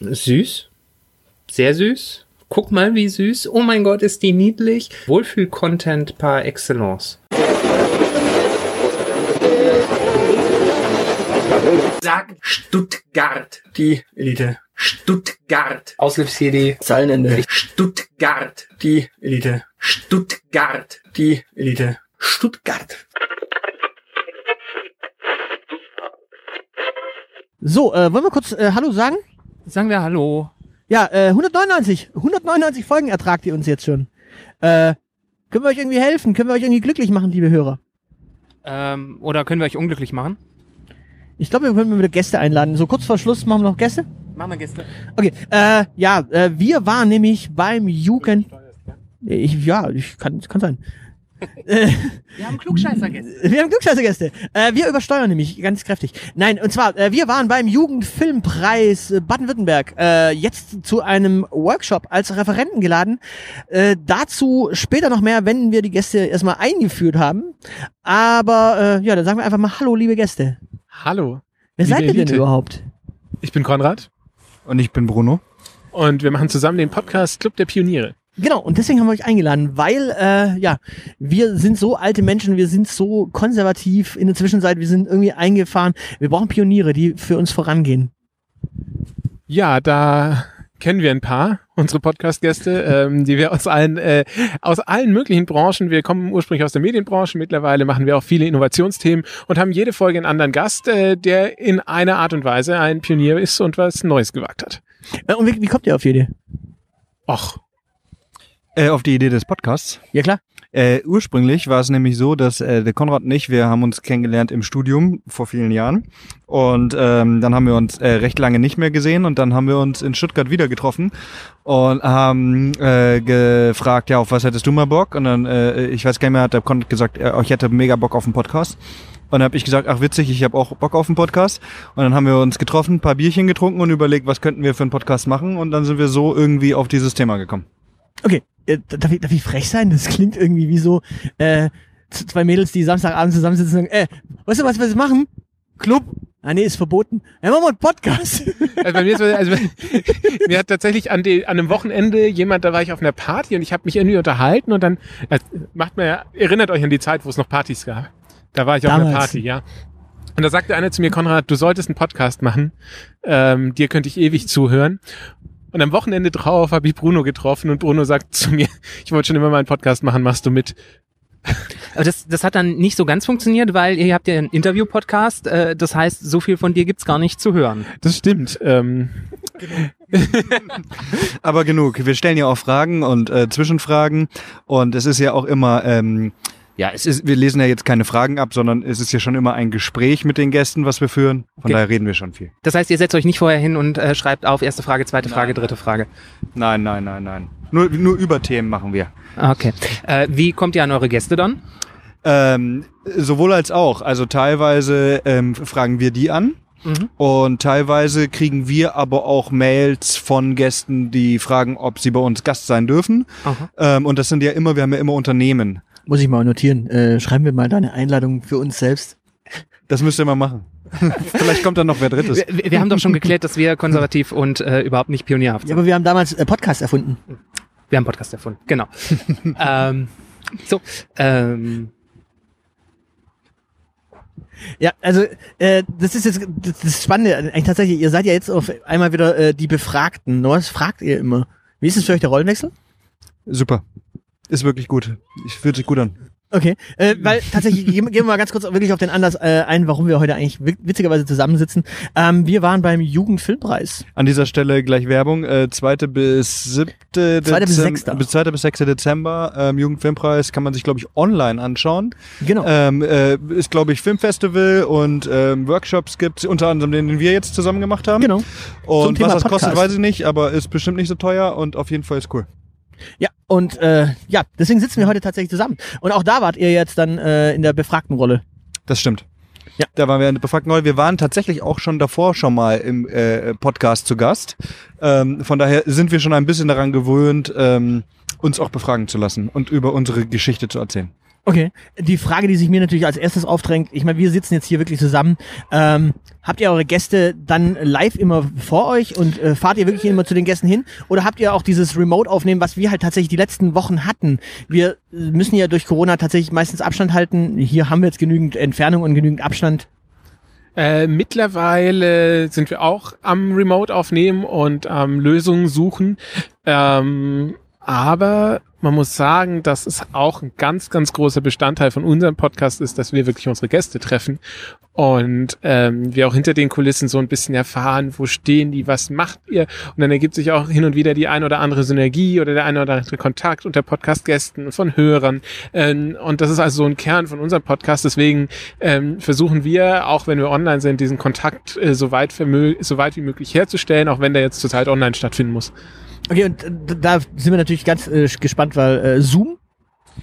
Süß. Sehr süß. Guck mal, wie süß. Oh mein Gott, ist die niedlich. Wohlfühl-Content par excellence. Sag Stuttgart. Die Elite. Stuttgart. Auslöfs-CD. Zeilenende. Stuttgart. Die Elite. Stuttgart. Die Elite. Stuttgart. So, äh, wollen wir kurz äh, Hallo sagen? Sagen wir Hallo. Ja, äh, 199. 199 Folgen ertragt ihr uns jetzt schon. Äh, können wir euch irgendwie helfen? Können wir euch irgendwie glücklich machen, liebe Hörer? Ähm, oder können wir euch unglücklich machen? Ich glaube, wir können wieder Gäste einladen. So kurz vor Schluss machen wir noch Gäste. Machen wir Gäste. Okay, äh, ja, äh, wir waren nämlich beim Jugend... Ich, ja, ich kann, kann sein. Wir haben Klugscheißergäste. Wir haben Glückscheißergäste. Äh, wir übersteuern nämlich ganz kräftig. Nein, und zwar, äh, wir waren beim Jugendfilmpreis äh, Baden-Württemberg äh, jetzt zu einem Workshop als Referenten geladen. Äh, dazu später noch mehr, wenn wir die Gäste erstmal eingeführt haben. Aber äh, ja, dann sagen wir einfach mal Hallo, liebe Gäste. Hallo, Wer seid ihr denn Elite. überhaupt? ich bin Konrad Und ich bin Bruno. und wir machen zusammen den Podcast Club der Pioniere. Genau, und deswegen haben wir euch eingeladen, weil, äh, ja, wir sind so alte Menschen, wir sind so konservativ in der Zwischenzeit, wir sind irgendwie eingefahren. Wir brauchen Pioniere, die für uns vorangehen. Ja, da kennen wir ein paar, unsere Podcast-Gäste, ähm, die wir aus allen, äh, aus allen möglichen Branchen, wir kommen ursprünglich aus der Medienbranche, mittlerweile machen wir auch viele Innovationsthemen und haben jede Folge einen anderen Gast, äh, der in einer Art und Weise ein Pionier ist und was Neues gewagt hat. Äh, und wie, wie kommt ihr auf die Idee? Äh, auf die Idee des Podcasts. Ja klar. Äh, ursprünglich war es nämlich so, dass äh, der Konrad und ich, wir haben uns kennengelernt im Studium vor vielen Jahren. Und ähm, dann haben wir uns äh, recht lange nicht mehr gesehen und dann haben wir uns in Stuttgart wieder getroffen und haben äh, gefragt, ja, auf was hättest du mal Bock? Und dann, äh, ich weiß gar nicht mehr, hat der Konrad gesagt, äh, ich hätte mega Bock auf einen Podcast. Und dann habe ich gesagt, ach witzig, ich habe auch Bock auf einen Podcast. Und dann haben wir uns getroffen, ein paar Bierchen getrunken und überlegt, was könnten wir für einen Podcast machen. Und dann sind wir so irgendwie auf dieses Thema gekommen. Okay, äh, darf, ich, darf ich frech sein? Das klingt irgendwie wie so äh, zwei Mädels, die Samstagabend zusammensitzen und sagen, äh, weißt du, was wir jetzt machen? Club? Ah nee, ist verboten. Ja, machen wir einen Podcast. Also bei mir, ist, so- also mir hat tatsächlich an, die, an einem Wochenende jemand, da war ich auf einer Party und ich habe mich irgendwie unterhalten und dann äh, macht man ja, erinnert euch an die Zeit, wo es noch Partys gab. Da war ich auf einer. Party, ja. Und da sagte einer zu mir, Konrad, du solltest einen Podcast machen. Ähm, dir könnte ich ewig zuhören. Und am Wochenende drauf habe ich Bruno getroffen und Bruno sagt zu mir, ich wollte schon immer mal einen Podcast machen, machst du mit? Aber das, das hat dann nicht so ganz funktioniert, weil ihr habt ja einen Interview-Podcast. Äh, das heißt, so viel von dir gibt's gar nicht zu hören. Das stimmt. Ähm, Aber genug. Wir stellen ja auch Fragen und äh, Zwischenfragen. Und es ist ja auch immer, ähm, ja, es ist, wir lesen ja jetzt keine Fragen ab, sondern es ist ja schon immer ein Gespräch mit den Gästen, was wir führen. Von Okay. daher reden wir schon viel. Das heißt, ihr setzt euch nicht vorher hin und äh, schreibt auf erste Frage, zweite Frage, dritte Frage. Nein, nein, nein, nein. Nur, nur über Themen machen wir. Ah, Okay. Äh, wie kommt ihr an eure Gäste dann? Ähm, sowohl als auch. Also teilweise ähm, fragen wir die an. Mhm. Und teilweise kriegen wir aber auch Mails von Gästen, die fragen, ob sie bei uns Gast sein dürfen. Ähm, und das sind ja immer, wir haben ja immer Unternehmen. Muss ich mal notieren. Äh, schreiben wir mal da eine Einladung für uns selbst. Das müsst ihr mal machen. Vielleicht kommt dann noch wer drittes. Wir, wir haben doch schon geklärt, dass wir konservativ und äh, überhaupt nicht pionierhaft Ja, sind. aber wir haben damals äh, Podcast erfunden. Wir haben Podcast erfunden. Genau. ähm, so, ähm, Ja, also äh, das ist jetzt das, das Spannende. Eigentlich tatsächlich, ihr seid ja jetzt auf einmal wieder äh, die Befragten. Was fragt ihr immer? Wie ist es für euch der Rollenwechsel? Super. Ist wirklich gut. Ich fühlt sich gut an. Okay, äh, weil tatsächlich, gehen, wir mal ganz kurz wirklich auf den Anlass äh, ein, warum wir heute eigentlich wi- witzigerweise zusammensitzen. Ähm, wir waren beim Jugendfilmpreis. An dieser Stelle gleich Werbung. Äh, zweite bis siebte Zweite bis Dezem- sechster. bis zweite bis sechste Dezember ähm, Jugendfilmpreis kann man sich glaube ich online anschauen. Genau. Ähm, äh, ist glaube ich Filmfestival und ähm, Workshops gibt's unter anderem den, den wir jetzt zusammen gemacht haben. genau. Und was das kostet, Podcast. weiß ich nicht, aber ist bestimmt nicht so teuer und auf jeden Fall ist cool. Ja, und äh, ja, deswegen sitzen wir heute tatsächlich zusammen. Und auch da wart ihr jetzt dann äh, in der befragten Rolle. Das stimmt. Ja. Da waren wir in der befragten Rolle. Wir waren tatsächlich auch schon davor schon mal im äh, Podcast zu Gast. Ähm, von daher sind wir schon ein bisschen daran gewöhnt, ähm, uns auch befragen zu lassen und über unsere Geschichte zu erzählen. Okay. Die Frage, die sich mir natürlich als erstes aufdrängt, ich meine, wir sitzen jetzt hier wirklich zusammen. Ähm, habt ihr eure Gäste dann live immer vor euch und äh, fahrt ihr wirklich immer zu den Gästen hin? Oder habt ihr auch dieses Remote-Aufnehmen, was wir halt tatsächlich die letzten Wochen hatten? Wir äh, müssen ja durch Corona tatsächlich meistens Abstand halten. Hier haben wir jetzt genügend Entfernung und genügend Abstand. Äh, mittlerweile sind wir auch am Remote aufnehmen und am Lösungen suchen. Ähm, aber man muss sagen, dass es auch ein ganz, ganz großer Bestandteil von unserem Podcast ist, dass wir wirklich unsere Gäste treffen und ähm, wir auch hinter den Kulissen so ein bisschen erfahren, wo stehen die, was macht ihr? Und dann ergibt sich auch hin und wieder die ein oder andere Synergie oder der ein oder andere Kontakt unter Podcast-Gästen von Hörern. Ähm, und das ist also so ein Kern von unserem Podcast. Deswegen ähm, versuchen wir, auch wenn wir online sind, diesen Kontakt äh, so, weit so weit wie möglich herzustellen, auch wenn der jetzt zurzeit online stattfinden muss. Okay, und äh, da sind wir natürlich ganz äh, gespannt, weil äh, Zoom,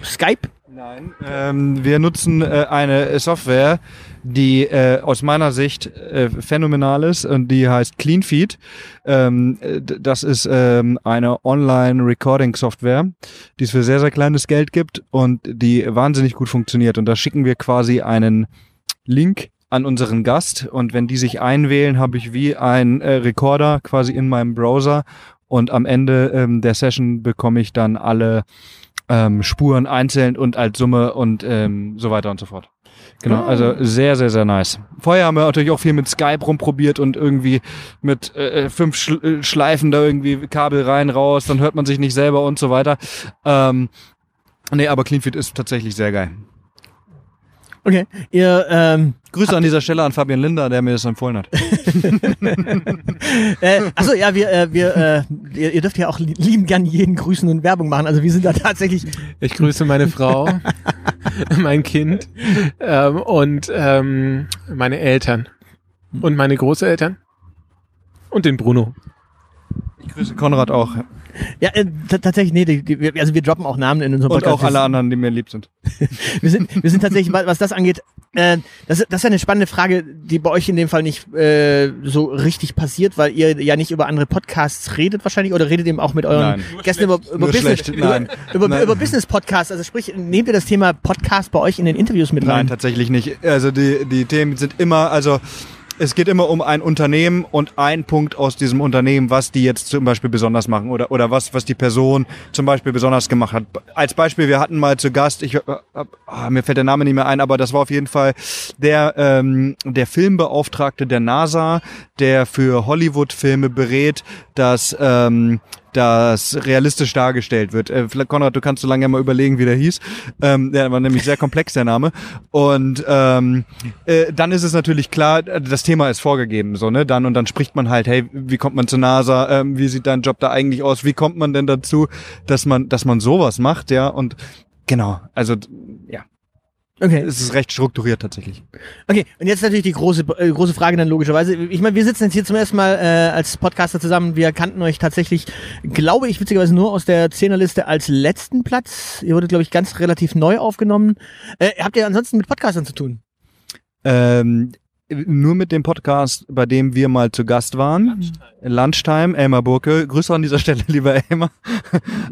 Skype. Nein, ähm, wir nutzen äh, eine Software, die äh, aus meiner Sicht äh, phänomenal ist und die heißt CleanFeed. Ähm, das ist ähm, eine Online-Recording-Software, die es für sehr, sehr kleines Geld gibt und die wahnsinnig gut funktioniert. Und da schicken wir quasi einen Link an unseren Gast und wenn die sich einwählen, habe ich wie ein äh, Recorder quasi in meinem Browser und am Ende ähm, der Session bekomme ich dann alle ähm, Spuren einzeln und als Summe und ähm, so weiter und so fort. Genau, also sehr, sehr, sehr nice. Vorher haben wir natürlich auch viel mit Skype rumprobiert und irgendwie mit äh, fünf Sch äh, Schleifen da irgendwie Kabel rein, raus, dann hört man sich nicht selber und so weiter. Ähm, nee, aber CleanFit ist tatsächlich sehr geil. Okay, ihr ähm, Grüße an dieser Stelle an Fabian Linder, der mir das empfohlen hat. äh, achso, ja, wir, äh, wir, äh, ihr, ihr dürft ja auch lieben gern jeden grüßen und Werbung machen. Also wir sind da tatsächlich. Ich grüße meine Frau, mein Kind ähm, und ähm, meine Eltern und meine Großeltern und den Bruno. Ich grüße Konrad auch. Ja, äh, tatsächlich, nee, die, die, also wir droppen auch Namen in unserem Podcast. Und auch alle anderen, die mir lieb sind. wir sind, wir sind tatsächlich, was das angeht, äh, das, das ist eine spannende Frage, die bei euch in dem Fall nicht äh, so richtig passiert, weil ihr ja nicht über andere Podcasts redet wahrscheinlich oder redet eben auch mit euren Nein. Gästen über, über Business, Nein. über, über, Nein. über Business Podcasts. Also sprich, nehmt ihr das Thema Podcast bei euch in den Interviews mit rein? Nein, tatsächlich nicht. Also die, die Themen sind immer, also es geht immer um ein Unternehmen und ein Punkt aus diesem Unternehmen, was die jetzt zum Beispiel besonders machen oder, oder was, was die Person zum Beispiel besonders gemacht hat. Als Beispiel, wir hatten mal zu Gast, ich, ah, mir fällt der Name nicht mehr ein, aber das war auf jeden Fall der, ähm, der Filmbeauftragte der NASA, der für Hollywood-Filme berät, dass ähm, das realistisch dargestellt wird. Äh, Konrad, du kannst so lange mal überlegen, wie der hieß. Ähm, der war nämlich sehr komplex, der Name. Und ähm, äh, dann ist es natürlich klar, das Thema ist vorgegeben, so, ne? Dann und dann spricht man halt, hey, wie kommt man zur NASA? Ähm, wie sieht dein Job da eigentlich aus? Wie kommt man denn dazu, dass man, dass man sowas macht, ja? Und genau, also ja. Okay. Es ist recht strukturiert tatsächlich. Okay, und jetzt natürlich die große äh, große Frage dann logischerweise. Ich meine, wir sitzen jetzt hier zum ersten Mal äh, als Podcaster zusammen. Wir kannten euch tatsächlich, glaube ich, witzigerweise nur aus der Zehnerliste als letzten Platz. Ihr wurdet, glaube ich, ganz relativ neu aufgenommen. Äh, habt ihr ansonsten mit Podcastern zu tun? Ähm, nur mit dem Podcast, bei dem wir mal zu Gast waren. Lunchtime, Lunchtime Elmar Burke. Grüße an dieser Stelle, lieber Elmar.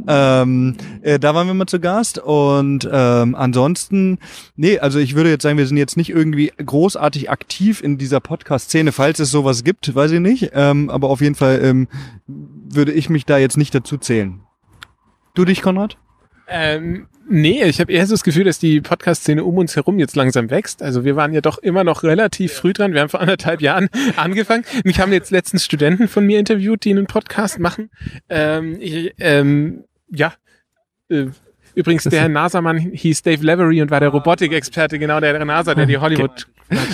ähm, äh, da waren wir mal zu Gast und ähm, ansonsten, nee, also ich würde jetzt sagen, wir sind jetzt nicht irgendwie großartig aktiv in dieser Podcast-Szene, falls es sowas gibt, weiß ich nicht. Ähm, aber auf jeden Fall ähm, würde ich mich da jetzt nicht dazu zählen. Du dich, Konrad? Ähm, nee, ich habe eher so das Gefühl, dass die Podcast-Szene um uns herum jetzt langsam wächst. Also wir waren ja doch immer noch relativ früh dran. Wir haben vor anderthalb Jahren angefangen. Mich haben jetzt letztens Studenten von mir interviewt, die einen Podcast machen. Ähm, ich, ähm, ja, äh, Übrigens, der NASA-Mann hieß Dave Lavery und war der Robotikexperte, genau der NASA, der die Hollywood.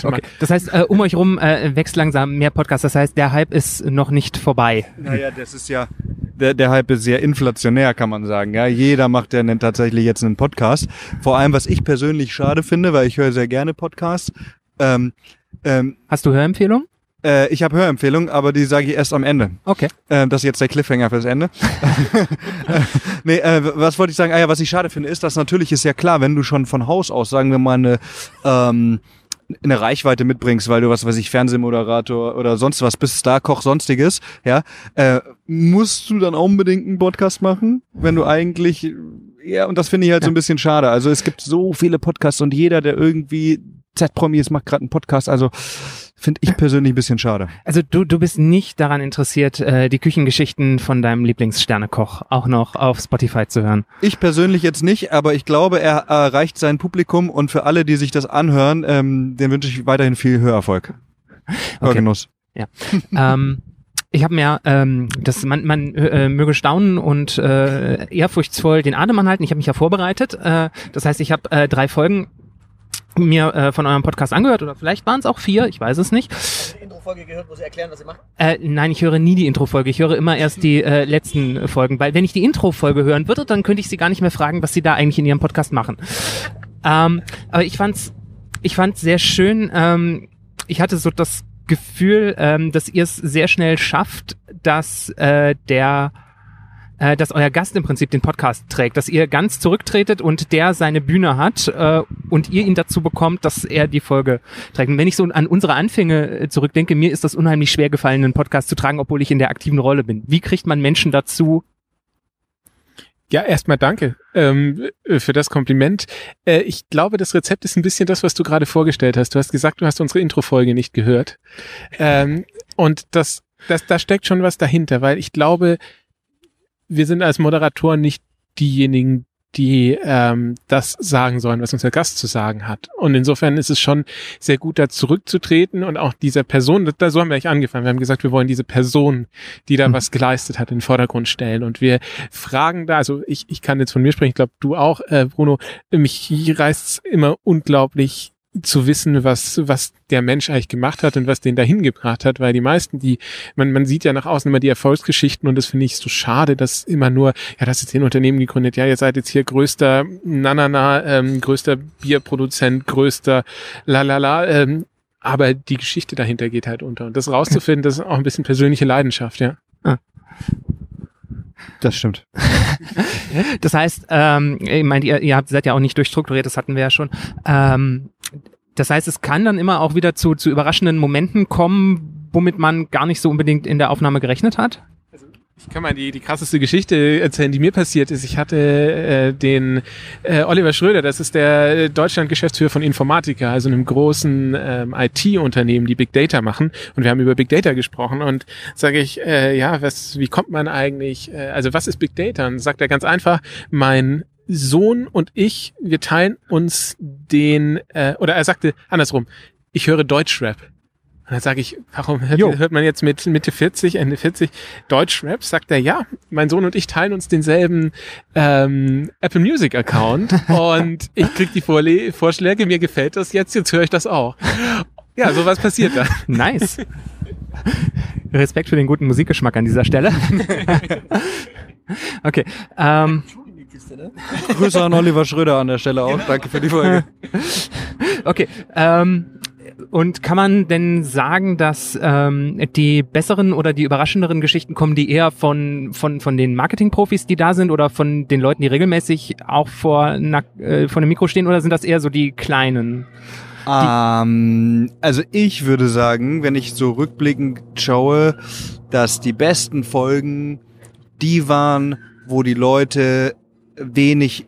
Okay. Das heißt, äh, um euch rum äh, wächst langsam mehr Podcasts. Das heißt, der Hype ist noch nicht vorbei. Naja, das ist ja, der, der Hype ist sehr inflationär, kann man sagen. Ja, jeder macht ja einen, tatsächlich jetzt einen Podcast. Vor allem, was ich persönlich schade finde, weil ich höre sehr gerne Podcasts. Ähm, ähm, Hast du Hörempfehlungen? Äh, ich habe Hörempfehlungen, aber die sage ich erst am Ende. Okay. Äh, das ist jetzt der Cliffhanger fürs Ende. nee, äh, was wollte ich sagen? Ah ja, was ich schade finde, ist, dass natürlich ist ja klar, wenn du schon von Haus aus, sagen wir mal, eine ähm, eine Reichweite mitbringst, weil du was weiß ich Fernsehmoderator oder sonst was bist, Starkoch, sonstiges, ja, äh, musst du dann auch unbedingt einen Podcast machen, wenn du eigentlich Ja, und das finde ich halt so ein bisschen schade. Also es gibt so viele Podcasts und jeder, der irgendwie Z-Promi ist, macht gerade einen Podcast. Also finde ich persönlich ein bisschen schade. Also du, du bist nicht daran interessiert, äh, die Küchengeschichten von deinem Lieblingssternekoch auch noch auf Spotify zu hören. Ich persönlich jetzt nicht, aber ich glaube, er erreicht sein Publikum und für alle, die sich das anhören, ähm, den wünsche ich weiterhin viel Hörerfolg. Hörgenuss. ähm, ich habe mir, ähm, das man, man äh, möge staunen und äh, ehrfurchtsvoll den Atem anhalten. Ich habe mich ja vorbereitet. Äh, das heißt, ich habe äh, drei Folgen mir äh, von eurem Podcast angehört oder vielleicht waren es auch vier, ich weiß es nicht. Die Intro-Folge gehört, wo sie erklären, was sie machen. Äh, nein, ich höre nie die Intro-Folge. Ich höre immer erst die äh, letzten Folgen, weil wenn ich die Intro-Folge hören würde, dann könnte ich sie gar nicht mehr fragen, was sie da eigentlich in ihrem Podcast machen. Ähm, aber ich fand's, ich fand's sehr schön. Ähm, ich hatte so das Gefühl, ähm, dass ihr es sehr schnell schafft, dass äh, der äh, dass euer Gast im Prinzip den Podcast trägt, dass ihr ganz zurücktretet und der seine Bühne hat äh, und ihr ihn dazu bekommt, dass er die Folge trägt. Und wenn ich so an unsere Anfänge äh, zurückdenke, mir ist das unheimlich schwer gefallen, einen Podcast zu tragen, obwohl ich in der aktiven Rolle bin. Wie kriegt man Menschen dazu? Ja, erstmal danke ähm, für das Kompliment. Äh, ich glaube, das Rezept ist ein bisschen das, was du gerade vorgestellt hast. Du hast gesagt, du hast unsere Intro-Folge nicht gehört. Ähm, und das, das, da steckt schon was dahinter, weil ich glaube, wir sind als Moderatoren nicht diejenigen, die ähm, das sagen sollen, was unser Gast zu sagen hat. Und insofern ist es schon sehr gut, da zurückzutreten und auch dieser Person, da so haben wir eigentlich angefangen. Wir haben gesagt, wir wollen diese Person, die da Mhm. was geleistet hat, in den Vordergrund stellen. Und wir fragen da, also ich, ich kann jetzt von mir sprechen, ich glaube du auch, äh, Bruno, mich reißt immer unglaublich zu wissen, was, was der Mensch eigentlich gemacht hat und was den dahin gebracht hat, weil die meisten, die, man, man sieht ja nach außen immer die Erfolgsgeschichten und das finde ich so schade, dass immer nur, ja, das ist ein Unternehmen gegründet, ja, ihr seid jetzt hier größter, na, na, na, ähm, größter Bierproduzent, größter, la, la, la, ähm, aber die Geschichte dahinter geht halt unter. Und das rauszufinden, das ist auch ein bisschen persönliche Leidenschaft, ja. Das stimmt. Das heißt, ähm, ich meine, ihr, ihr habt, seid ja auch nicht durchstrukturiert, das hatten wir ja schon. Ähm, das heißt, es kann dann immer auch wieder zu, zu überraschenden Momenten kommen, womit man gar nicht so unbedingt in der Aufnahme gerechnet hat. Ich kann mal die, die krasseste Geschichte erzählen, die mir passiert ist. Ich hatte äh, den äh, Oliver Schröder, das ist der Deutschland-Geschäftsführer von Informatica, also einem großen ähm, IT-Unternehmen, die Big Data machen. Und wir haben über Big Data gesprochen und sage ich, äh, ja, was, wie kommt man eigentlich, äh, also was ist Big Data? Und sagt er ganz einfach, mein Sohn und ich, wir teilen uns den, äh, oder er sagte andersrum, ich höre Deutschrap. Und dann sage ich, warum hört, hört man jetzt mit Mitte 40, Ende 40 Deutschrap? Sagt er, ja, mein Sohn und ich teilen uns denselben ähm, Apple Music Account und ich krieg die Vorle Vorschläge, mir gefällt das jetzt, jetzt höre ich das auch. Ja, sowas passiert da. Nice. Respekt für den guten Musikgeschmack an dieser Stelle. okay. Ähm, Grüße an Oliver Schröder an der Stelle auch. Danke für die Folge. okay. Ähm, und kann man denn sagen, dass ähm, die besseren oder die überraschenderen Geschichten kommen, die eher von, von, von den Marketingprofis, die da sind, oder von den Leuten, die regelmäßig auch vor, einer, äh, vor einem Mikro stehen, oder sind das eher so die kleinen? Ähm, also ich würde sagen, wenn ich so rückblickend schaue, dass die besten Folgen die waren, wo die Leute wenig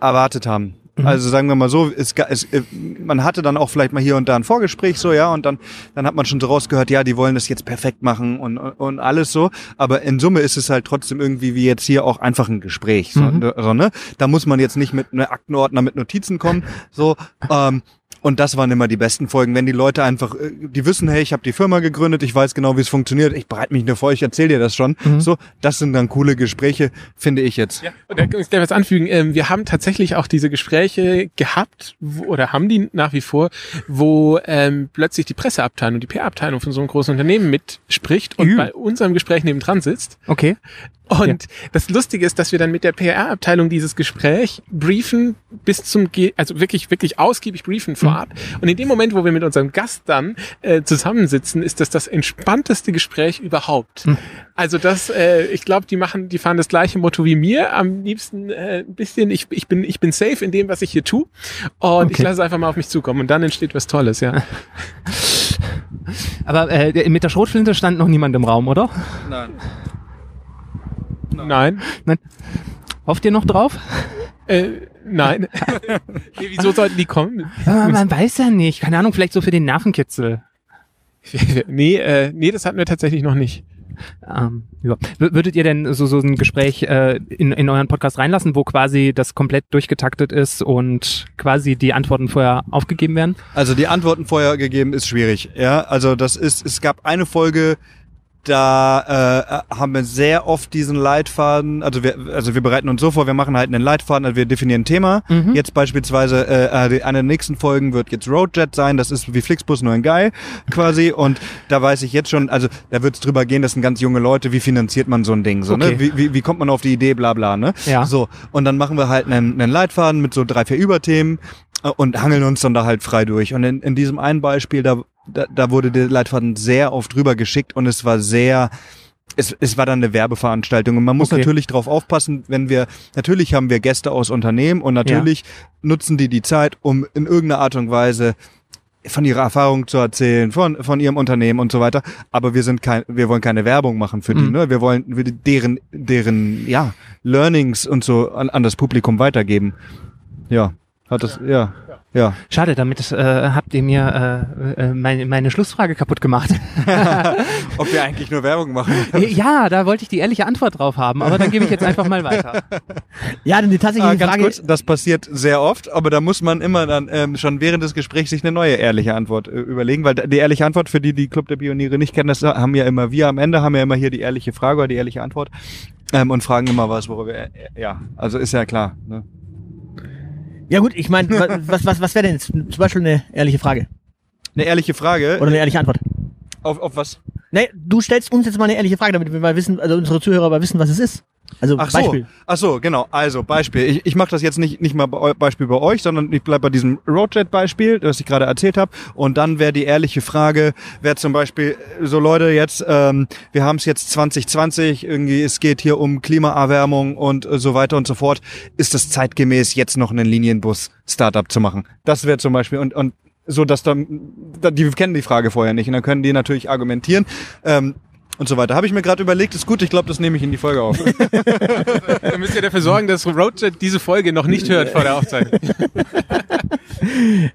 erwartet haben. Mhm. Also sagen wir mal so, es, es, äh, man hatte dann auch vielleicht mal hier und da ein Vorgespräch so, ja, und dann, dann hat man schon so rausgehört, ja, die wollen das jetzt perfekt machen und, und, und alles so. Aber in Summe ist es halt trotzdem irgendwie wie jetzt hier auch einfach ein Gespräch. So, Mhm. ne, so, ne? Da muss man jetzt nicht mit einem Aktenordner mit Notizen kommen. So, ähm, und das waren immer die besten Folgen, wenn die Leute einfach, äh, die wissen, hey, ich habe die Firma gegründet, ich weiß genau, wie es funktioniert, ich bereite mich nur vor, ich erzähle dir das schon. Mhm. So, das sind dann coole Gespräche, finde ich jetzt. Ja, und da kann ich gleich was anfügen. Ähm, wir haben tatsächlich auch diese Gespräche gehabt, wo, oder haben die nach wie vor, wo ähm, plötzlich die Presseabteilung, die PR-Abteilung von so einem großen Unternehmen mitspricht und Ü. bei unserem Gespräch nebendran sitzt. Okay. Und das Lustige ist, dass wir dann mit der PR-Abteilung dieses Gespräch briefen bis zum, Ge also wirklich, wirklich ausgiebig briefen vorab. Und in dem Moment, wo wir mit unserem Gast dann äh, zusammensitzen, ist das das entspannteste Gespräch überhaupt. Also das, äh, ich glaube, die machen, die fahren das gleiche Motto wie mir. Am liebsten äh, ein bisschen, ich, ich bin, ich bin safe in dem, was ich hier tue. Und ich Okay. lasse es einfach mal auf mich zukommen. Und dann entsteht was Tolles, ja. Aber äh, mit der Schrotflinte stand noch niemand im Raum, oder? Nein. Nein. Hofft ihr noch drauf? Äh, nein. nee, wieso sollten die kommen? Aber man weiß ja nicht. Keine Ahnung, vielleicht so für den Nervenkitzel. nee, äh, nee, das hatten wir tatsächlich noch nicht. Ähm, ja. Würdet ihr denn so, so ein Gespräch äh, in, in euren Podcast reinlassen, wo quasi das komplett durchgetaktet ist und quasi die Antworten vorher aufgegeben werden? Also die Antworten vorher gegeben ist schwierig. Ja, also das ist, es gab eine Folge, da äh, haben wir sehr oft diesen Leitfaden, also wir, also wir bereiten uns so vor, wir machen halt einen Leitfaden, also wir definieren ein Thema. Mhm. Jetzt beispielsweise, äh, äh, eine der nächsten Folgen wird jetzt Roadjet sein, das ist wie Flixbus nur ein Guy quasi und da weiß ich jetzt schon, also da wird es drüber gehen, das sind ganz junge Leute, wie finanziert man so ein Ding, so, Okay. ne? Wie, wie, wie kommt man auf die Idee, bla bla, ne? Ja. So, und dann machen wir halt einen, einen Leitfaden mit so drei, vier Überthemen und hangeln uns dann da halt frei durch. Und in, in diesem einen Beispiel, da, da, da wurde der Leitfaden sehr oft drüber geschickt und es war sehr, es, es war dann eine Werbeveranstaltung und man muss Okay. natürlich drauf aufpassen, wenn wir, natürlich haben wir Gäste aus Unternehmen und natürlich nutzen die die Zeit, um in irgendeiner Art und Weise von ihrer Erfahrung zu erzählen, von, von ihrem Unternehmen und so weiter. Aber wir sind kein, wir wollen keine Werbung machen für die, Mhm. ne? Wir wollen deren, deren, ja, Learnings und so an, an das Publikum weitergeben. Ja, hat das, ja, ja. Schade, damit äh, habt ihr mir äh, äh, meine, meine Schlussfrage kaputt gemacht. Ob wir eigentlich nur Werbung machen? ja, da wollte ich die ehrliche Antwort drauf haben, aber dann gebe ich jetzt einfach mal weiter. Ja, denn die tatsächliche Ah, ganz Frage kurz, das passiert sehr oft, aber da muss man immer dann ähm, schon während des Gesprächs sich eine neue ehrliche Antwort äh, überlegen, weil die ehrliche Antwort, für die die Club der Pioniere nicht kennen, das haben ja immer wir am Ende, haben ja immer hier die ehrliche Frage oder die ehrliche Antwort ähm, und fragen immer was, worüber, äh, ja, also ist ja klar. Ne? Ja gut, ich meine, was, was, was wäre denn jetzt zum Beispiel eine ehrliche Frage? Eine ehrliche Frage, Oder eine ehrliche Antwort? Auf, auf was? Nee, du stellst uns jetzt mal eine ehrliche Frage, damit wir mal wissen, also unsere Zuhörer mal wissen, was es ist. Also Ach so, Beispiel. ach so, genau. Also Beispiel. Ich, ich mache das jetzt nicht nicht mal bei, Beispiel bei euch, sondern ich bleib bei diesem Roadjet-Beispiel, das ich gerade erzählt habe. Und dann wäre die ehrliche Frage, wäre zum Beispiel so Leute jetzt, ähm, wir haben es jetzt 2020, irgendwie es geht hier um Klimaerwärmung und äh, so weiter und so fort. Ist es zeitgemäß jetzt noch einen Linienbus-Startup zu machen? Das wäre zum Beispiel und und so, dass dann, da- die kennen die Frage vorher nicht und dann können die natürlich argumentieren. Ähm, und so weiter. Habe ich mir gerade überlegt, ist gut, ich glaube, das nehme ich in die Folge auf. Dann müsst ihr dafür sorgen, dass Roadjet diese Folge noch nicht hört vor der Aufzeichnung.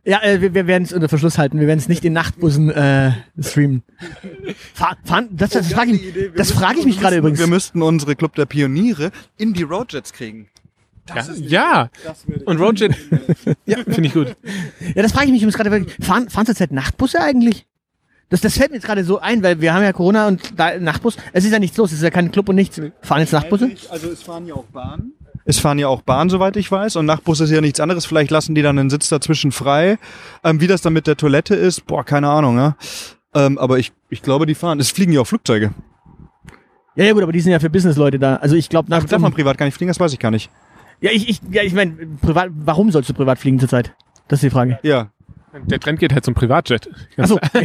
Ja, äh, wir, wir werden es unter Verschluss halten. Wir werden es nicht in Nachtbussen äh, streamen. Fahr, fahren, das das frage ich, das frage ich mich gerade übrigens. Wir müssten unsere Club der Pioniere in die Roadjets kriegen. Ja, ja. und Roadjet, ja, finde ich gut. Ja, das frage ich mich übrigens gerade wirklich. Fahren, fahren zurzeit Nachtbusse eigentlich? Das, das fällt mir jetzt gerade so ein, weil wir haben ja Corona und da Nachtbus. Es ist ja nichts los, es ist ja kein Club und nichts. Fahren jetzt Nachtbusse? Also es fahren ja auch Bahnen. Es fahren ja auch Bahnen, soweit ich weiß. Und Nachtbus ist ja nichts anderes. Vielleicht lassen die dann einen Sitz dazwischen frei. Ähm, wie das dann mit der Toilette ist, boah, keine Ahnung. Ja? Ähm, aber ich, ich glaube, die fahren. Es fliegen ja auch Flugzeuge. Ja, ja gut, aber die sind ja für Businessleute da. Also ich glaube nach Darf man privat gar nicht fliegen? Das weiß ich gar nicht. Ja, ich, ich, ja, ich meine, privat, warum sollst du privat fliegen zurzeit? Das ist die Frage. Ja. Der Trend geht halt zum Privatjet. Achso. ja.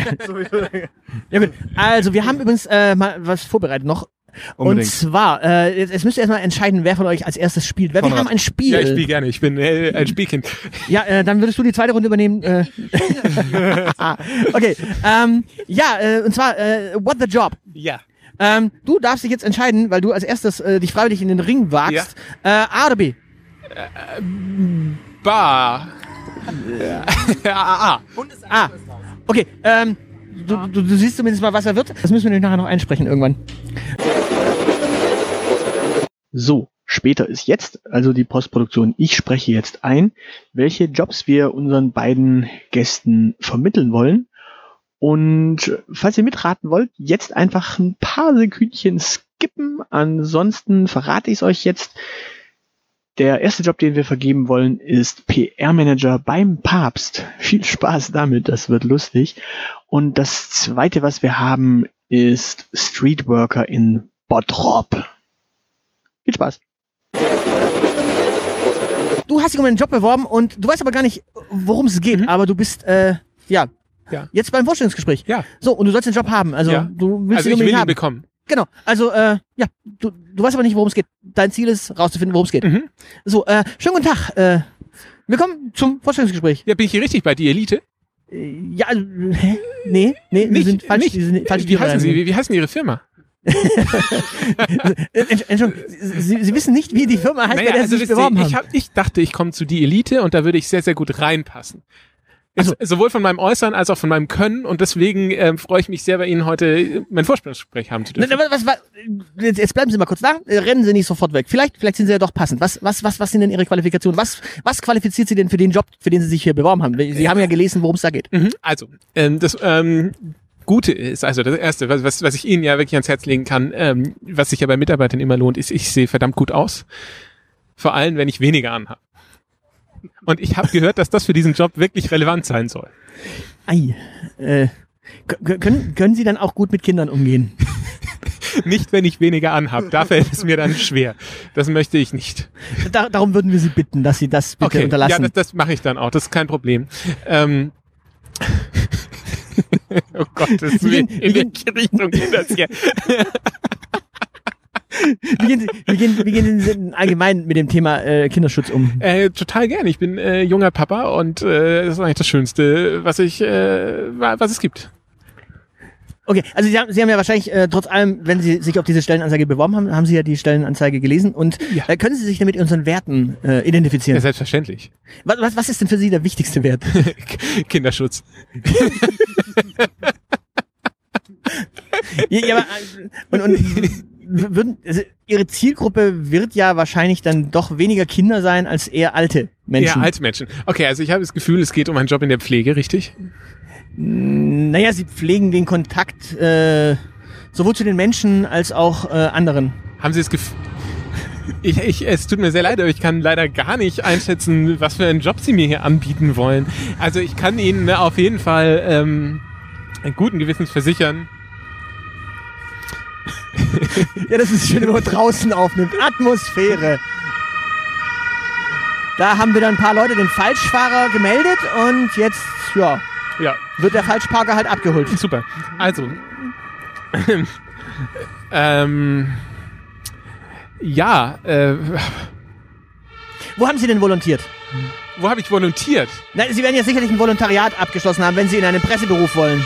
ja gut. Also wir haben übrigens äh, mal was vorbereitet noch. Unbedingt. Und zwar, äh, jetzt, jetzt müsst ihr erstmal entscheiden, wer von euch als erstes spielt. Wir haben ein Spiel. Ja, ich spiele gerne. Ich bin äh, ein Spielkind. Ja, äh, dann würdest du die zweite Runde übernehmen. Äh. okay. Ähm, ja, äh, und zwar äh, What the Job. Ja. Ähm, du darfst dich jetzt entscheiden, weil du als erstes äh, dich freiwillig in den Ring wagst. Äh, A oder B? Bar. Ja, ah, ah. Ah. Okay. Ähm, du, du, du siehst zumindest mal, was er wird. Das müssen wir nämlich nachher noch einsprechen irgendwann. So, später ist jetzt, also die Postproduktion. Ich spreche jetzt ein, welche Jobs wir unseren beiden Gästen vermitteln wollen. Und falls ihr mitraten wollt, jetzt einfach ein paar Sekündchen skippen. Ansonsten verrate ich es euch jetzt. Der erste Job, den wir vergeben wollen, ist PR-Manager beim Papst. Viel Spaß damit, das wird lustig. Und das zweite, was wir haben, ist Streetworker in Bottrop. Viel Spaß. Du hast dich um einen Job beworben und du weißt aber gar nicht, worum es geht. Aber du bist, äh, ja, Ja. jetzt beim Vorstellungsgespräch. Ja. So, und du sollst den Job haben. Also Ja. du willst Also ihn ich will unbedingt ihn haben. bekommen. Genau. Also, äh, ja, du, du weißt aber nicht, worum es geht. Dein Ziel ist, rauszufinden, worum es geht. Mhm. So, äh, schönen guten Tag. Äh, willkommen zum Vorstellungsgespräch. Ja, bin ich hier richtig bei die Elite? Äh, ja, also, hä? Nee, nee, wir Nicht, sind falsch. nicht. Sind falsch Wie heißen Sie? Wie, wie heißen Ihre Firma? Entsch- Entschuldigung, Sie, Sie wissen nicht, wie die Firma heißt, bei der Sie sich beworben haben. ich, hab, ich dachte, ich komme zu die Elite und da würde ich sehr, sehr gut reinpassen. Jetzt, sowohl von meinem Äußern als auch von meinem Können und deswegen ähm, freue ich mich sehr, bei Ihnen heute äh, mein Vorstellungsgespräch haben zu dürfen. na, was, was, jetzt, jetzt bleiben Sie mal kurz da, äh, rennen Sie nicht sofort weg. Vielleicht, vielleicht sind Sie ja doch passend. Was, was, was, was sind denn Ihre Qualifikationen? Was, was qualifiziert Sie denn für den Job, für den Sie sich hier beworben haben? Sie haben ja gelesen, worum es da geht. Mhm, Also, ähm, das ähm, Gute ist, also das Erste, was, was, was ich Ihnen ja wirklich ans Herz legen kann, ähm, was sich ja bei Mitarbeitern immer lohnt, ist, ich sehe verdammt gut aus. Vor allem, wenn ich weniger anhabe. Und ich habe gehört, dass das für diesen Job wirklich relevant sein soll. Ei, äh, können, können Sie dann auch gut mit Kindern umgehen? Nicht, wenn ich weniger anhabe. Da fällt es mir dann schwer. Das möchte ich nicht. Da, darum würden wir Sie bitten, dass Sie das bitte Okay, ja, unterlassen. das, das mache ich dann auch. Das ist kein Problem. Ähm, oh Gott, das Wie in welche Richtung geht das hier? wie, gehen Sie, wie, gehen, wie gehen Sie denn allgemein mit dem Thema äh, Kinderschutz um? Äh, total gerne. Ich bin äh, junger Papa und äh, das ist eigentlich das Schönste, was ich, äh, wa- was es gibt. Okay, also Sie haben, Sie haben ja wahrscheinlich äh, trotz allem, wenn Sie sich auf diese Stellenanzeige beworben haben, haben Sie ja die Stellenanzeige gelesen und Ja. äh, können Sie sich damit unseren Werten äh, Ja, identifizieren? selbstverständlich. was, was, was ist denn für Sie der wichtigste Wert? Kinderschutz. ja, ja, aber, äh, und, und würden, also Ihre Zielgruppe wird ja wahrscheinlich dann doch weniger Kinder sein als eher alte Menschen. Ja, alte Menschen. Okay, also ich habe das Gefühl, es geht um einen Job in der Pflege, richtig? Naja, Sie pflegen den Kontakt äh, sowohl zu den Menschen als auch äh, anderen. Haben Sie das Gefühl... Ich, ich, es tut mir sehr leid, aber ich kann leider gar nicht einschätzen, was für einen Job Sie mir hier anbieten wollen. Also ich kann Ihnen ne, auf jeden Fall ähm, einen guten Gewissens versichern, Ja, das ist schön, wenn man draußen aufnimmt. Atmosphäre. Da haben wir dann ein paar Leute den Falschfahrer gemeldet und jetzt, ja, ja, wird der Falschparker halt abgeholt. Super. Also, ähm, ja, äh, Wo haben Sie denn volontiert? wo habe ich volontiert? Na, Sie werden ja sicherlich ein Volontariat abgeschlossen haben, wenn Sie in einen Presseberuf wollen.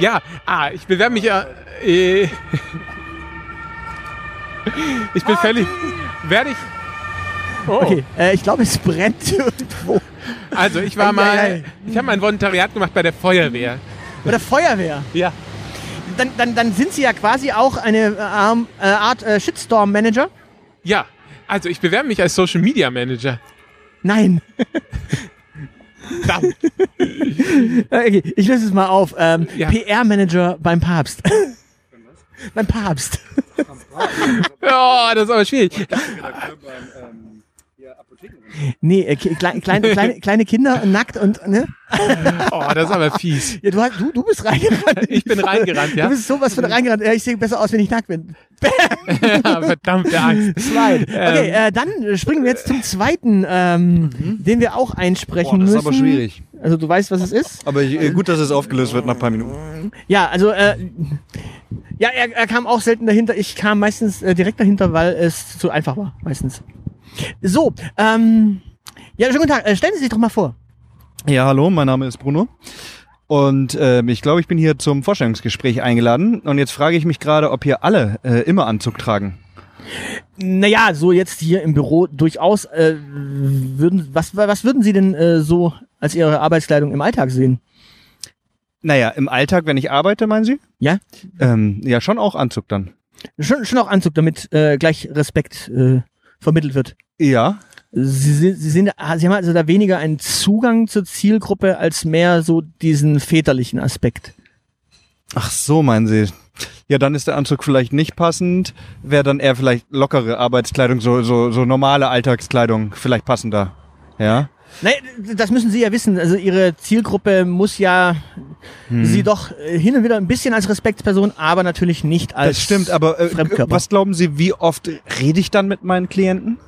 Ja, ah, ich bewerbe mich ja. Äh, ich bin völlig. Werde ich. Oh. Okay, äh, ich glaube, es brennt irgendwo. Also ich war mal, ich habe mein Volontariat gemacht bei der Feuerwehr. Bei der Feuerwehr. Ja. Dann, dann, dann sind Sie ja quasi auch eine äh, äh, Art äh, Shitstorm-Manager. Ja. Also ich bewerbe mich als Social Media Manager. Nein. Okay, ich löse es mal auf. Ähm, Ja. PR-Manager beim Papst. Beim Papst. Ja, das ist aber schwierig. Nee, äh, kleine, kleine, kleine Kinder nackt und, ne? Oh, das ist aber fies. Ja, du, hast- du, du bist reingerannt. Ich bin reingerannt, ja. Du bist sowas von reingerannt. Ja, ich sehe besser aus, wenn ich nackt bin. Verdammte Angst. Slide. Okay, Ähm. äh, dann springen wir jetzt zum zweiten, ähm, den wir auch einsprechen Boah, das ist müssen. aber schwierig. Also du weißt, was es ist? Aber ich, äh, gut, dass es aufgelöst wird nach ein paar Minuten. Ja, also äh, ja, er, er kam auch selten dahinter. Ich kam meistens äh, direkt dahinter, weil es zu einfach war, meistens. So, ähm, ja, schönen guten Tag. Äh, stellen Sie sich doch mal vor. Ja, hallo, mein Name ist Bruno. Und ähm, ich glaube, ich bin hier zum Vorstellungsgespräch eingeladen. Und jetzt frage ich mich gerade, ob hier alle äh, immer Anzug tragen. Naja, so jetzt hier im Büro durchaus. Äh, würden, was, was würden Sie denn äh, so als Ihre Arbeitskleidung im Alltag sehen? Naja, im Alltag, wenn ich arbeite, meinen Sie? Ja? Ähm, ja, schon auch Anzug dann. Schon, schon auch Anzug, damit äh, gleich Respekt äh, vermittelt wird. Ja. Sie, sind- Sie, sind, Sie haben also da weniger einen Zugang zur Zielgruppe als mehr so diesen väterlichen Aspekt. Ach so, meinen Sie. Ja, dann ist der Anzug vielleicht nicht passend. Wäre dann eher vielleicht lockere Arbeitskleidung, so, so, so normale Alltagskleidung vielleicht passender. Ja. Nee, das müssen Sie ja wissen. Also Ihre Zielgruppe muss ja Hm. Sie doch äh, hin und wieder ein bisschen als Respektsperson, aber natürlich nicht als Das stimmt, aber äh, Fremdkörper. was glauben Sie, wie oft rede ich dann mit meinen Klienten?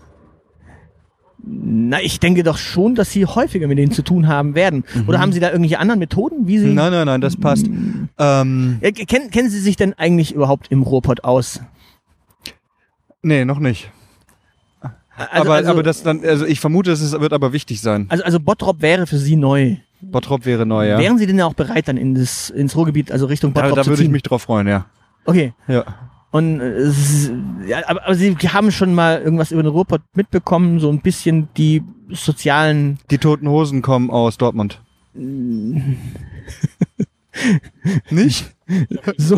Na, ich denke doch schon, dass Sie häufiger mit denen zu tun haben werden. Oder haben Sie da irgendwelche anderen Methoden, wie Sie... Mhm. Nein, nein, nein, das passt. Ähm, Ja, kennen, kennen Sie sich denn eigentlich überhaupt im Ruhrpott aus? nee, noch nicht. Also, aber, also, aber das dann, also ich vermute, es wird aber wichtig sein. also, also Bottrop wäre für Sie neu. Bottrop wäre neu, ja. Wären Sie denn auch bereit, dann in das, ins Ruhrgebiet, also Richtung da Bottrop da zu würde ich ziehen? mich drauf freuen, ja. Okay. Ja. Und äh, ja, aber, aber sie haben schon mal irgendwas über den Ruhrpott mitbekommen, so ein bisschen die sozialen Die Toten Hosen kommen aus Dortmund. Nicht? so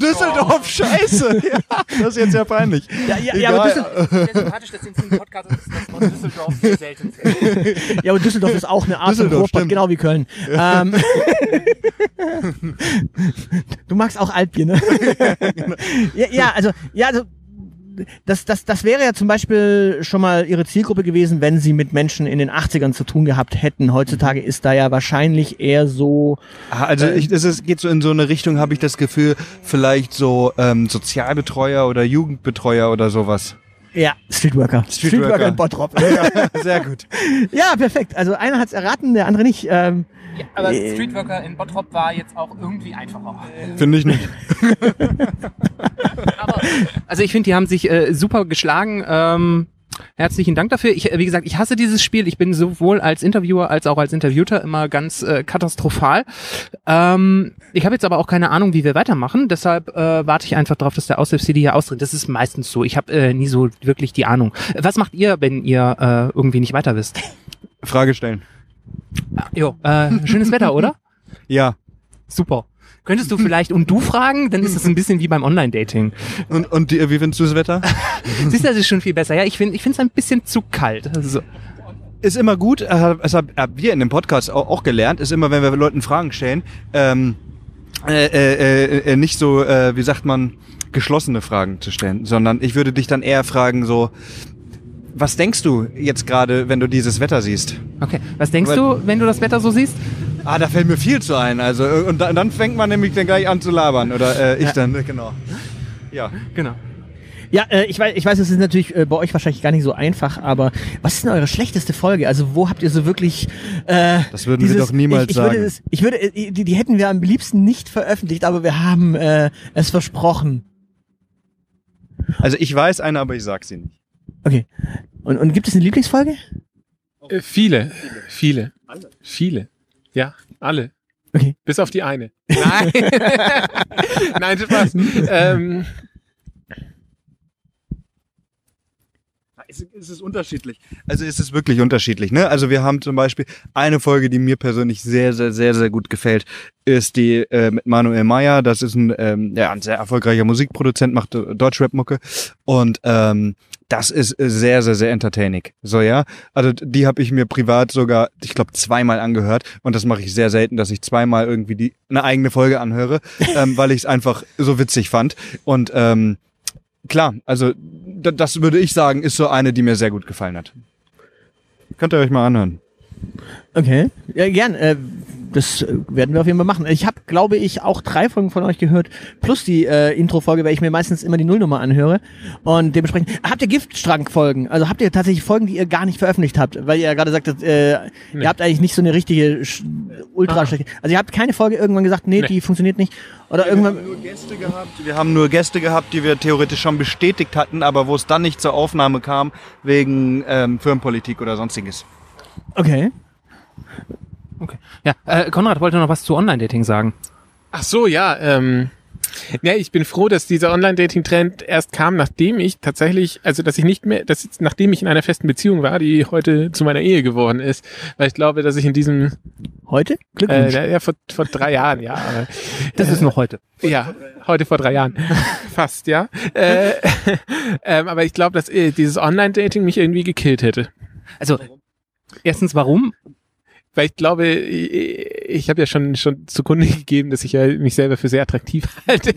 Düsseldorf, scheiße! Ja, das ist jetzt ja peinlich. ja, ja, ja, aber Düsseldorf, Sehr sympathisch, dass in diesem Podcast ist, Düsseldorf sehr selten ja, aber Düsseldorf ist auch eine Art von Ruhrpott, stimmt. genau wie Köln. Ähm, du magst auch Altbier, ne? ja, ja, also, ja, also das, das, das wäre ja zum Beispiel schon mal ihre Zielgruppe gewesen, wenn sie mit Menschen in den 80ern zu tun gehabt hätten. Heutzutage ist da ja wahrscheinlich eher so, Ah, Also ich, das ist, geht so in so eine Richtung, habe ich das Gefühl, vielleicht so ähm, Sozialbetreuer oder Jugendbetreuer oder sowas. ja, Streetworker. Streetworker. in Bottrop. Sehr gut. ja, perfekt. Also einer hat's erraten, der andere nicht. Ähm, Ja, aber Streetworker in Bottrop war jetzt auch irgendwie einfacher. Finde ich nicht. Also ich finde, die haben sich äh, super geschlagen. Ähm, herzlichen Dank dafür. Ich, äh, wie gesagt, ich hasse dieses Spiel. Ich bin sowohl als Interviewer als auch als Interviewter immer ganz äh, katastrophal. Ähm, ich habe jetzt aber auch keine Ahnung, wie wir weitermachen. Deshalb äh, warte ich einfach darauf, dass der Aushilfs-CD hier austritt. Das ist meistens so. Ich habe äh, nie so wirklich die Ahnung. Was macht ihr, wenn ihr äh, irgendwie nicht weiter wisst? Frage stellen. Ah, Jo, äh, schönes Wetter, oder? Ja. Super. Könntest du vielleicht und du fragen? Dann ist es ein bisschen wie beim Online-Dating. Und, und die, wie findest du das Wetter? Siehst du, das ist schon viel besser. Ja, ich finde, es ein bisschen zu kalt. Also, Ist immer gut, äh, das haben wir in dem Podcast auch, auch gelernt, ist immer, wenn wir Leuten Fragen stellen, ähm, äh, äh, äh, nicht so, äh, wie sagt man, geschlossene Fragen zu stellen, sondern ich würde dich dann eher fragen, so, was denkst du jetzt gerade, wenn du dieses Wetter siehst? okay. Was denkst Weil- du, wenn du das Wetter so siehst? Ah, da fällt mir viel zu ein. Also äh, und dann, dann fängt man nämlich dann gleich an zu labern oder äh, ich dann, genau. Ja. Genau. Ja, äh, ich weiß, ich weiß, es ist natürlich äh, bei euch wahrscheinlich gar nicht so einfach, aber was ist denn eure schlechteste Folge? Also wo habt ihr so wirklich? Äh, Das würden wir doch niemals ich, ich sagen. Würde es, ich würde, äh, die, die hätten wir am liebsten nicht veröffentlicht, aber wir haben äh, es versprochen. Also ich weiß eine, aber ich sag sie nicht. Okay. Und, und gibt es eine Lieblingsfolge? Äh, viele, viele, viele. Ja, alle. Okay. Bis auf die eine. Nein. Nein, Spaß. ähm, Es, es ist unterschiedlich. Also es ist wirklich unterschiedlich. Ne? Also wir haben zum Beispiel eine Folge, die mir persönlich sehr, sehr, sehr, sehr gut gefällt, ist die äh, mit Manuel Meyer. Das ist ein, ähm, ja, ein sehr erfolgreicher Musikproduzent, macht äh, Deutschrap-Mucke. Und ähm, das ist sehr, sehr, sehr entertaining. So, ja. Also die habe ich mir privat sogar, ich glaube, zweimal angehört. Und das mache ich sehr selten, dass ich zweimal irgendwie die eine eigene Folge anhöre, ähm, weil ich es einfach so witzig fand. Und ähm, klar, also das würde ich sagen, ist so eine, die mir sehr gut gefallen hat. Könnt ihr euch mal anhören. Okay. Ja, gern. Äh, das äh, werden wir auf jeden Fall machen. Ich habe, glaube ich, auch drei Folgen von euch gehört, plus die äh, Intro-Folge, weil ich mir meistens immer die Nullnummer anhöre. Und dementsprechend, habt ihr Giftstrang-Folgen? Also habt ihr tatsächlich Folgen, die ihr gar nicht veröffentlicht habt? Weil ihr ja gerade sagtet, äh, Nee. ihr habt eigentlich nicht so eine richtige ultra Ah. schlechte. Also ihr habt keine Folge irgendwann gesagt, nee, Nee. die funktioniert nicht. Oder irgendwann. nur Gäste gehabt. Wir haben nur Gäste gehabt, die wir theoretisch schon bestätigt hatten, aber wo es dann nicht zur Aufnahme kam, wegen ähm, Firmenpolitik oder sonstiges. Okay. Okay. Ja, äh, Konrad wollte noch was zu Online-Dating sagen. ach so, ja. Ähm, ja, ich bin froh, dass dieser Online-Dating-Trend erst kam, nachdem ich tatsächlich, also dass ich nicht mehr, dass nachdem ich in einer festen Beziehung war, die heute zu meiner Ehe geworden ist, weil ich glaube, dass ich in diesem, Heute? äh, Glückwunsch. ja, ja, vor, vor drei Jahren, ja, aber, Das ist noch heute. ja, heute vor drei Jahren, fast, ja. Äh, ähm, aber ich glaube, dass äh, dieses Online-Dating mich irgendwie gekillt hätte. Also, erstens, warum? Weil ich glaube, ich, ich habe ja schon schon zugrunde gegeben, dass ich ja mich selber für sehr attraktiv halte.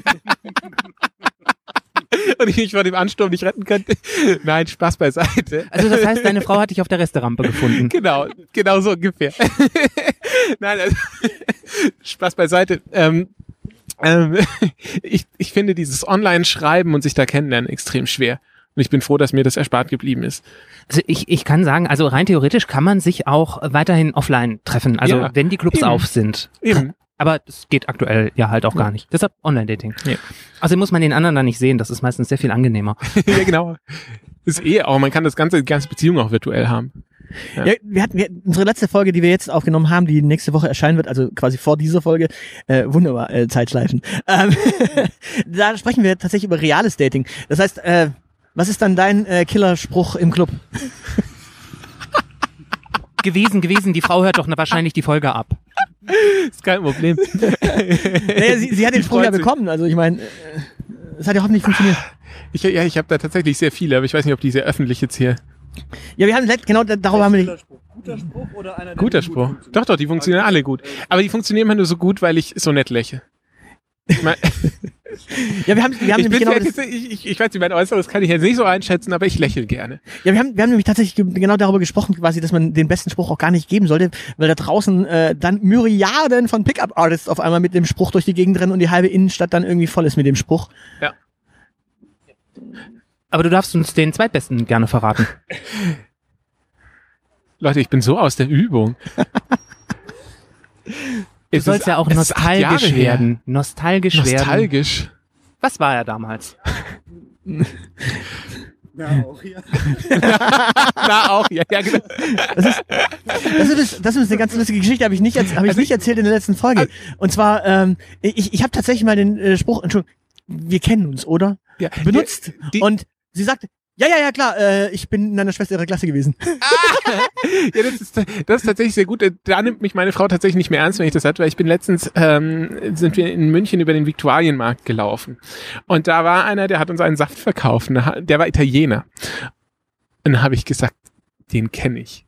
Und ich mich vor dem Ansturm nicht retten könnte. Nein, Spaß beiseite. Also, das heißt, deine Frau hat dich auf der Resterampe gefunden. Genau, genau so ungefähr. Nein, also, Spaß beiseite. Ähm, ähm, ich, ich finde dieses Online-Schreiben und sich da kennenlernen extrem schwer. Und ich bin froh, dass mir das erspart geblieben ist. Also ich, ich kann sagen, also rein theoretisch kann man sich auch weiterhin offline treffen, also Ja, wenn die Clubs eben. auf sind. Eben. Aber das geht aktuell ja halt auch gar nicht. Deshalb Online-Dating. Ja. Also muss man den anderen dann nicht sehen, das ist meistens sehr viel angenehmer. ja, genau. Das ist eh auch, man kann das ganze, die ganze Beziehung auch virtuell haben. Ja. Ja. wir hatten wir, unsere letzte Folge, die wir jetzt aufgenommen haben, die nächste Woche erscheinen wird, also quasi vor dieser Folge, äh, wunderbar, äh, Zeitschleifen. Ähm, da sprechen wir tatsächlich über reales Dating. Das heißt, äh, was ist dann dein äh, Killerspruch im Club? Gewesen, gewesen. Die Frau hört doch wahrscheinlich die Folge ab. Ist kein Problem. Naja, sie, sie hat den Spruch ja bekommen, also ich meine, äh, es hat ja hoffentlich funktioniert. Ich, ja, ich habe da tatsächlich sehr viele, aber ich weiß nicht, ob die sehr öffentlich jetzt hier. Ja, wir haben genau da- darüber haben wir die, Guter Spruch oder einer, der Guter nicht gut Spruch. Doch, doch, die funktionieren alle gut. Aber die funktionieren immer nur so gut, weil ich so nett lächle. Ich, mein, ja, wir haben, wir haben ich, nämlich genau das, ich, ich, ich weiß nicht, mein Äußeres kann ich jetzt nicht so einschätzen, aber ich lächle gerne. Ja, wir haben, wir haben nämlich tatsächlich ge- genau darüber gesprochen, quasi, dass man den besten Spruch auch gar nicht geben sollte, weil da draußen äh, dann Myriaden von Pickup-Artists auf einmal mit dem Spruch durch die Gegend rennen und die halbe Innenstadt dann irgendwie voll ist mit dem Spruch. Aber du darfst uns den zweitbesten gerne verraten. Leute, ich bin so aus der Übung. Du sollst ja auch nostalgisch werden. Nostalgisch, werden. Nostalgisch. Was war er damals? Ja, auch hier. Na, auch, ja, ja, genau. Das ist, das ist, das ist eine ganz lustige Geschichte, habe ich nicht, hab ich Also nicht erzählt in der letzten Folge. Und zwar, ähm, ich, ich habe tatsächlich mal den äh, Spruch, Entschuldigung, wir kennen uns, oder? Ja, Benutzt. Die- und sie sagte, ja, ja, ja, klar, äh, ich bin in deiner Schwester ihrer Klasse gewesen. Ja, das ist, das ist tatsächlich sehr gut. Da nimmt mich meine Frau tatsächlich nicht mehr ernst, wenn ich das hatte, weil ich bin letztens, ähm, sind wir in München über den Viktualienmarkt gelaufen. Und da war einer, der hat uns einen Saft verkauft. Der war Italiener. Und dann habe ich gesagt, den kenne ich.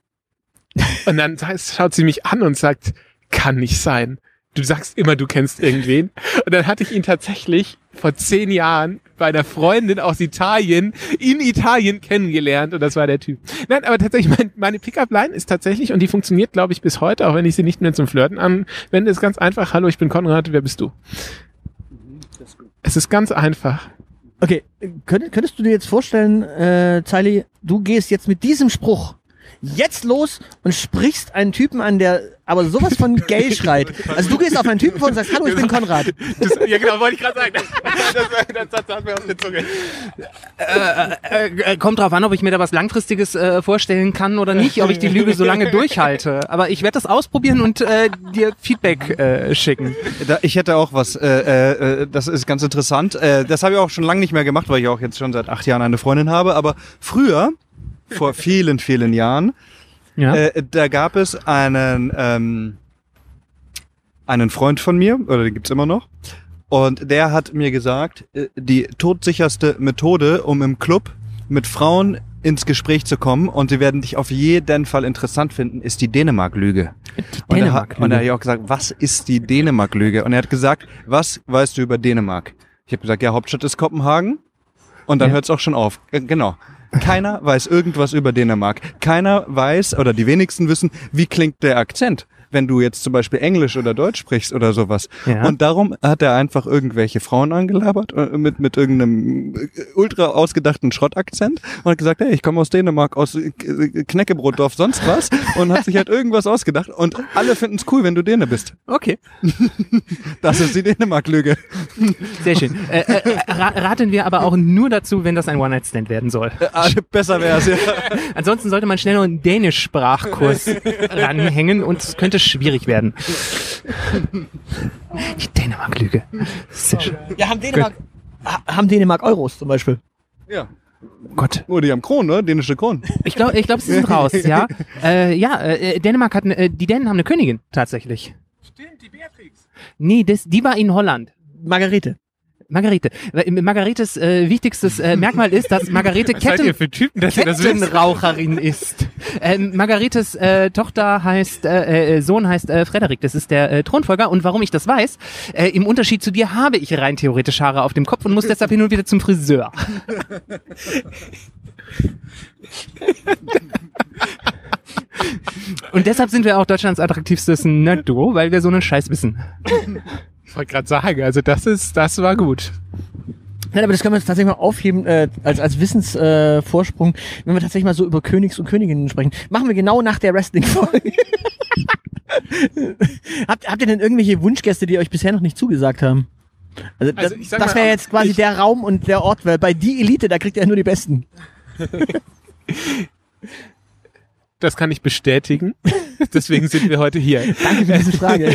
Und dann schaut sie mich an und sagt, kann nicht sein. Du sagst immer, du kennst irgendwen. Und dann hatte ich ihn tatsächlich vor zehn Jahren bei einer Freundin aus Italien in Italien kennengelernt und das war der Typ. Nein, aber tatsächlich, mein, meine Pickup-Line ist tatsächlich, und die funktioniert, glaube ich, bis heute, auch wenn ich sie nicht mehr zum Flirten anwende, ist ganz einfach, hallo, ich bin Konrad, wer bist du? Es ist ganz einfach. Okay, könnt, könntest du dir jetzt vorstellen, äh, Zeili, du gehst jetzt mit diesem Spruch jetzt los und sprichst einen Typen an, der aber sowas von gay schreit. Also du gehst auf einen Typen vor und sagst, hallo, ich bin Konrad. Das, ja, genau, wollte ich gerade sagen. Das, das, das, hat mir auf der Zunge. Äh, äh, kommt drauf an, ob ich mir da was Langfristiges äh, vorstellen kann oder nicht, ob ich die Lüge so lange durchhalte. Aber ich werde das ausprobieren und äh, dir Feedback äh, schicken. Da, ich hätte auch was, äh, äh, äh, das ist ganz interessant. Äh, das habe ich auch schon lange nicht mehr gemacht, weil ich auch jetzt schon seit acht Jahren eine Freundin habe. Aber früher, vor vielen, vielen Jahren, Ja. äh, da gab es einen, ähm, einen Freund von mir, oder den gibt's immer noch. Und der hat mir gesagt, äh, die todsicherste Methode, um im Club mit Frauen ins Gespräch zu kommen und sie werden dich auf jeden Fall interessant finden, ist die Dänemark-Lüge. Und, er hat- und er hat ja auch gesagt, was ist die Dänemark-Lüge? Und er hat gesagt, was weißt du über Dänemark? Ich habe gesagt, ja, Hauptstadt ist Kopenhagen. Und dann Ja. hört's auch schon auf. Genau. Keiner weiß irgendwas über Dänemark. Keiner weiß, oder die wenigsten wissen, wie klingt der Akzent, wenn du jetzt zum Beispiel Englisch oder Deutsch sprichst oder sowas. Ja. Und darum hat er einfach irgendwelche Frauen angelabert äh, mit, mit irgendeinem äh, ultra ausgedachten Schrottakzent und hat gesagt, hey, ich komme aus Dänemark, aus äh, Knäckebrotdorf, sonst was. Und hat sich halt irgendwas ausgedacht. Und alle finden's cool, wenn du Däne bist. Okay, Das ist die Dänemark-Lüge. sehr schön. Äh, äh, ra raten wir aber auch nur dazu, wenn das ein One-Night-Stand werden soll. Ah, Besser wär's, ja. Ansonsten sollte man schnell noch einen Dänisch-Sprachkurs ranhängen und es könnte schwierig werden. Die Dänemark-Lüge. Sehr schön. Ja, haben Dänemark, ha- haben Dänemark Euros zum Beispiel. Ja. Gott. Oh, die haben Kronen, ne? Dänische Kronen. Ich glaube, ich glaub, sie sind raus, ja. Äh, ja, äh, Dänemark hat, ne, äh, die Dänen haben eine Königin, tatsächlich. Stimmt, die Beatrix. Nee, das, die war in Holland. Margarete. Margarete. Weil Margaretes äh, wichtigstes äh, Merkmal ist, dass Margarete Ketten, Typen, dass? Kettenraucherin ist. Ähm, Margaretes äh, Tochter heißt, äh, äh, Sohn heißt äh, Frederik. Das ist der äh, Thronfolger. Und warum ich das weiß, äh, im Unterschied zu dir habe ich rein theoretisch Haare auf dem Kopf und muss deshalb hin und wieder zum Friseur. und deshalb sind wir auch Deutschlands attraktivstes Nerd-Duo, weil wir so einen Scheiß wissen. Ich wollte gerade sagen, also das ist, das war gut. Nein, aber das können wir jetzt tatsächlich mal aufheben äh, als, als Wissensvorsprung, äh, wenn wir tatsächlich mal so über Königs und Königinnen sprechen. Machen wir genau nach der Wrestling-Folge. habt, habt ihr denn irgendwelche Wunschgäste, die euch bisher noch nicht zugesagt haben? Also, Also das, das wäre jetzt quasi der Raum und der Ort, weil bei die Elite, da kriegt ihr ja nur die Besten. Das kann ich bestätigen. Deswegen sind wir heute hier. Danke für diese Frage.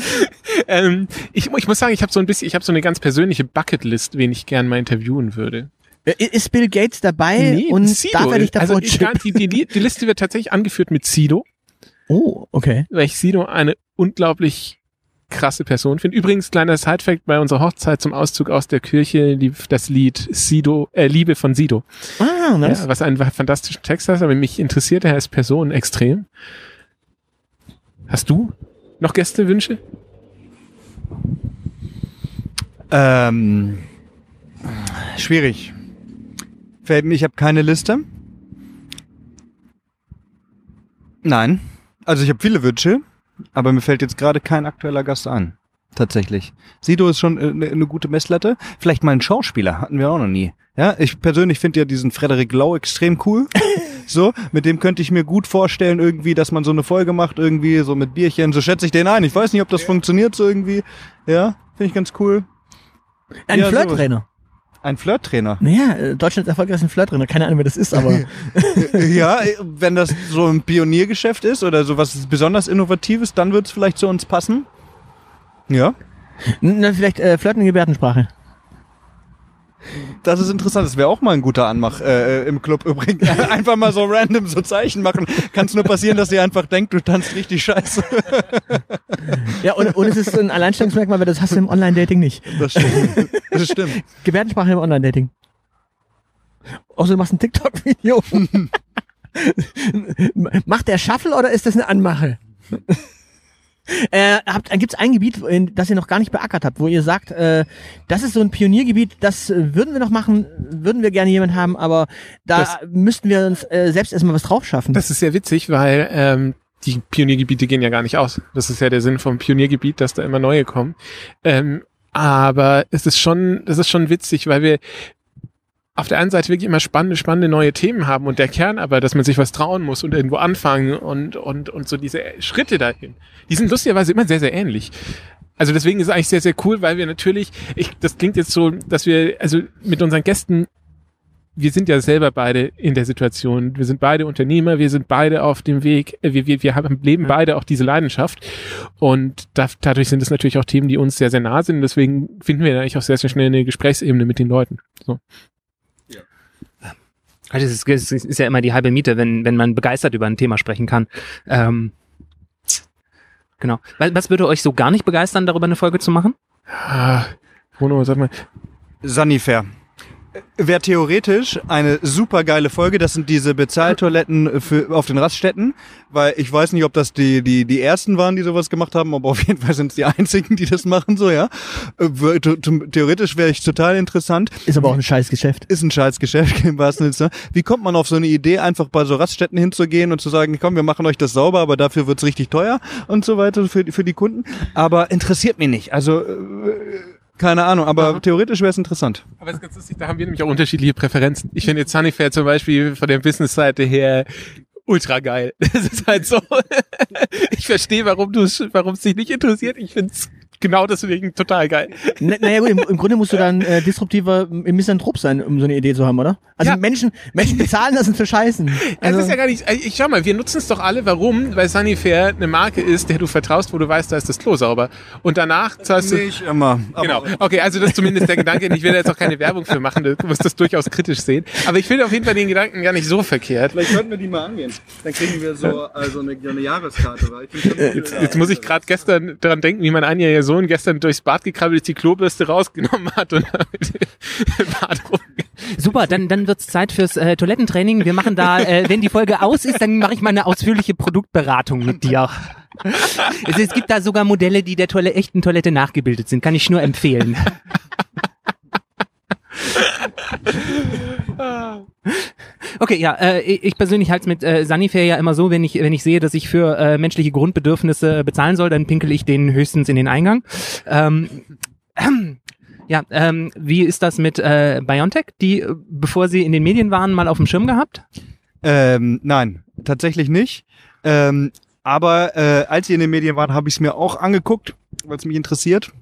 ähm, ich, ich muss sagen, ich habe so ein bisschen, ich habe so eine ganz persönliche Bucketlist, wen ich gern mal interviewen würde. Ist Bill Gates dabei und darf er nicht davor also chippen? die, die, die Liste wird tatsächlich angeführt mit Sido, Oh, okay. weil ich Sido eine unglaublich krasse Person finde. Übrigens, kleiner Sidefact, bei unserer Hochzeit zum Auszug aus der Kirche lief das Lied Sido, äh, Liebe von Sido. Ah, nice. Ja, was einen fantastischen Text hat, aber mich interessiert er als Person extrem. Hast du noch Gästewünsche? Ähm, schwierig. Fällt mir, ich habe keine Liste. Nein. Also ich habe viele Wünsche, aber mir fällt jetzt gerade kein aktueller Gast an. Tatsächlich. Sido ist schon eine, eine gute Messlatte. Vielleicht mal ein Schauspieler, hatten wir auch noch nie. Ja, ich persönlich finde ja diesen Frederik Lau extrem cool. so, mit dem könnte ich mir gut vorstellen, irgendwie, dass man so eine Folge macht, irgendwie, so mit Bierchen. So schätze ich den ein. Ich weiß nicht, ob das funktioniert so irgendwie. Ja, finde ich ganz cool. Ein Ja. Flirttrainer. Ein Flirttrainer. Naja, Deutschlands erfolgreichster Flirttrainer. Keine Ahnung, wer das ist, aber ja, wenn das so ein Pioniergeschäft ist oder so was besonders Innovatives, dann wird es vielleicht zu uns passen. Ja, Na, vielleicht äh, Flirten in Gebärdensprache. Das ist interessant. Das wäre auch mal ein guter Anmach äh, im Club übrigens. einfach mal so random so Zeichen machen. Kann es nur passieren, dass sie einfach denkt, du tanzt richtig scheiße. Ja, und, und es ist ein Alleinstellungsmerkmal, weil das hast du im Online-Dating nicht. Das stimmt. Das stimmt. Gebärdensprache im Online-Dating. Außer du machst ein TikTok-Video. Macht der Shuffle oder ist das eine Anmache? Äh, habt, gibt's ein Gebiet, das ihr noch gar nicht beackert habt, wo ihr sagt, äh, das ist so ein Pioniergebiet, das äh, würden wir noch machen, würden wir gerne jemand haben, aber da Das- müssten wir uns äh, selbst erstmal was drauf schaffen. Das ist sehr witzig, weil ähm, die Pioniergebiete gehen ja gar nicht aus. Das ist ja der Sinn vom Pioniergebiet, dass da immer neue kommen. Ähm, aber es ist schon, das ist schon witzig, weil wir auf der einen Seite wirklich immer spannende, spannende neue Themen haben und der Kern aber, dass man sich was trauen muss und irgendwo anfangen und, und, und so diese Schritte dahin, die sind lustigerweise immer sehr, sehr ähnlich. Also deswegen ist es eigentlich sehr, sehr cool, weil wir natürlich, ich, das klingt jetzt so, dass wir, also mit unseren Gästen wir sind ja selber beide in der Situation. Wir sind beide Unternehmer, wir sind beide auf dem Weg, äh, wir, wir, wir haben, leben beide auch diese Leidenschaft. Und da, dadurch sind es natürlich auch Themen, die uns sehr, sehr nah sind. Deswegen finden wir eigentlich auch sehr, sehr schnell eine Gesprächsebene mit den Leuten. So. Also es ist, es ist ja immer die halbe Miete, wenn, wenn man begeistert über ein Thema sprechen kann. Ähm, genau. Was, würde euch so gar nicht begeistern, darüber eine Folge zu machen? Ah, Bruno, sag mal. Sanifair. Wäre theoretisch eine super geile Folge. Das sind diese Bezahltoiletten für, auf den Raststätten, weil ich weiß nicht, ob das die, die, die ersten waren, die sowas gemacht haben, aber auf jeden Fall sind es die einzigen, die das machen, so, ja. Theoretisch wäre ich total interessant. ist aber auch ein scheiß Geschäft. Ist ein scheiß Geschäft im wahrsten Sinne. Wie kommt man auf so eine Idee, einfach bei so Raststätten hinzugehen und zu sagen, komm, wir machen euch das sauber, aber dafür wird's richtig teuer und so weiter für, die- für die Kunden? Aber interessiert mich nicht. Also, äh, keine Ahnung, aber theoretisch wäre es interessant. Aber es ist ganz lustig, da haben wir nämlich auch unterschiedliche Präferenzen. Ich finde jetzt Sunnyfair zum Beispiel von der Business-Seite her ultra geil. Das ist halt so. Ich verstehe, warum du warum es dich nicht interessiert. Ich finde es genau deswegen total geil. Na, naja gut, im, im Grunde musst du dann äh, disruptiver äh, Misanthrop sein, um so eine Idee zu haben, oder? Also Ja. Menschen, Menschen bezahlen das und verscheißen. Also, es ist ja gar nicht, ich schau mal, wir nutzen es doch alle. Warum? Weil Sunnyfair eine Marke ist, der du vertraust, wo du weißt, da ist das Klo sauber. Und danach zahlst du. Nicht immer. Genau. Okay, also das ist zumindest der Gedanke. Ich will da jetzt auch keine Werbung für machen. Du musst das durchaus kritisch sehen. Aber ich finde auf jeden Fall den Gedanken gar nicht so verkehrt. Vielleicht könnten wir die mal angehen. Dann kriegen wir so also eine, eine Jahreskarte. Weil ich schon Jetzt, jetzt muss ich gerade gestern daran denken, wie mein einjähriger Sohn gestern durchs Bad gekrabbelt ist, die Klobürste rausgenommen hat und im Bad. Super, dann, dann wird's Zeit fürs äh, Toilettentraining. Wir machen da, äh, wenn die Folge aus ist, dann mache ich mal eine ausführliche Produktberatung mit dir. Es, es gibt da sogar Modelle, die der Toilette, echten Toilette nachgebildet sind. Kann ich nur empfehlen. Okay, ja, äh, ich persönlich halte es mit äh, Sanifair ja immer so, wenn ich, wenn ich sehe, dass ich für äh, menschliche Grundbedürfnisse bezahlen soll, dann pinkel ich den höchstens in den Eingang. Ähm, ja, ähm, wie ist das mit äh, Biontech? Die, äh, bevor sie in den Medien waren, mal auf dem Schirm gehabt? Ähm, nein, tatsächlich nicht. Ähm, aber äh, als sie in den Medien waren, habe ich es mir auch angeguckt, weil es mich interessiert.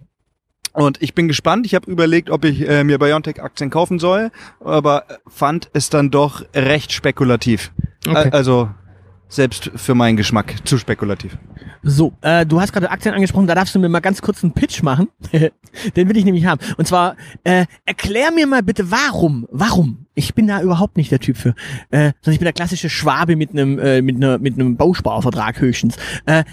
Und ich bin gespannt. Ich habe überlegt, ob ich äh, mir Biontech-Aktien kaufen soll, aber fand es dann doch recht spekulativ. Okay. Äh, Also selbst für meinen Geschmack zu spekulativ. So, äh, du hast gerade Aktien angesprochen, da darfst du mir mal ganz kurz einen Pitch machen. Den will ich nämlich haben. Und zwar, äh, erklär mir mal bitte, warum, warum? Ich bin da überhaupt nicht der Typ für. Äh, sondern ich bin der klassische Schwabe mit einem äh, mit einer mit einem Bausparvertrag höchstens. Äh,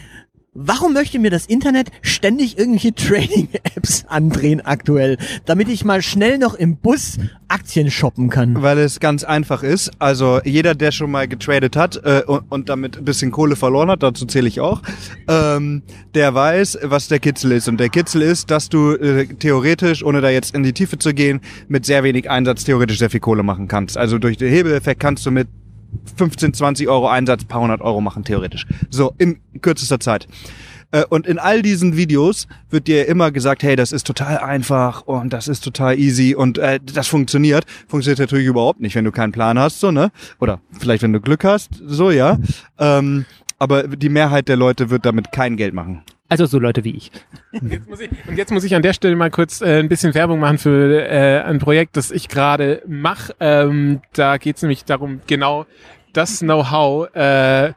Warum möchte mir das Internet ständig irgendwelche Trading-Apps andrehen aktuell, damit ich mal schnell noch im Bus Aktien shoppen kann? Weil es ganz einfach ist. Also jeder, der schon mal getradet hat äh, und, und damit ein bisschen Kohle verloren hat, dazu zähle ich auch, ähm, der weiß, was der Kitzel ist. Und der Kitzel ist, dass du äh, theoretisch, ohne da jetzt in die Tiefe zu gehen, mit sehr wenig Einsatz theoretisch sehr viel Kohle machen kannst. Also durch den Hebeleffekt kannst du mit 15, 20 Euro Einsatz, paar hundert Euro machen, theoretisch. So, in kürzester Zeit. Äh, Und in all diesen Videos wird dir immer gesagt, hey, das ist total einfach und das ist total easy und äh, das funktioniert. Funktioniert natürlich überhaupt nicht, wenn du keinen Plan hast, so, ne? Oder vielleicht, wenn du Glück hast, so, ja. Ähm, aber die Mehrheit der Leute wird damit kein Geld machen. Also so Leute wie ich. Jetzt muss ich, und jetzt muss ich an der Stelle mal kurz äh, ein bisschen Werbung machen für äh, ein Projekt, das ich gerade mache. Ähm, da geht es nämlich darum, genau das Know-how äh,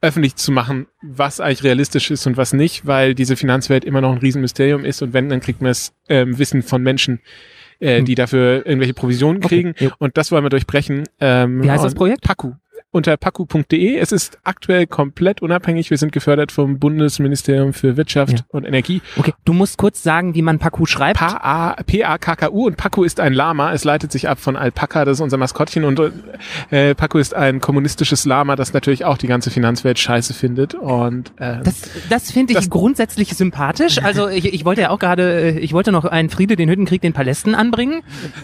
öffentlich zu machen, was eigentlich realistisch ist und was nicht, weil diese Finanzwelt immer noch ein Riesenmysterium ist und wenn, dann kriegt man das ähm, Wissen von Menschen, äh, die dafür irgendwelche Provisionen Okay, kriegen. jo. Und das wollen wir durchbrechen. Ähm, Wie heißt das Projekt? Paku. Unter paku.de. Es ist aktuell komplett unabhängig. Wir sind gefördert vom Bundesministerium für Wirtschaft Ja. und Energie. Okay, du musst kurz sagen, wie man Paku schreibt. Pa- P-A-K-K-U und Paku ist ein Lama. Es leitet sich ab von Alpaka, das ist unser Maskottchen und äh, Paku ist ein kommunistisches Lama, das natürlich auch die ganze Finanzwelt scheiße findet und äh, Das, das finde ich Das- grundsätzlich sympathisch. Also ich, ich wollte ja auch gerade, äh, ich wollte noch einen Friede, den Hüttenkrieg, den Palästen anbringen.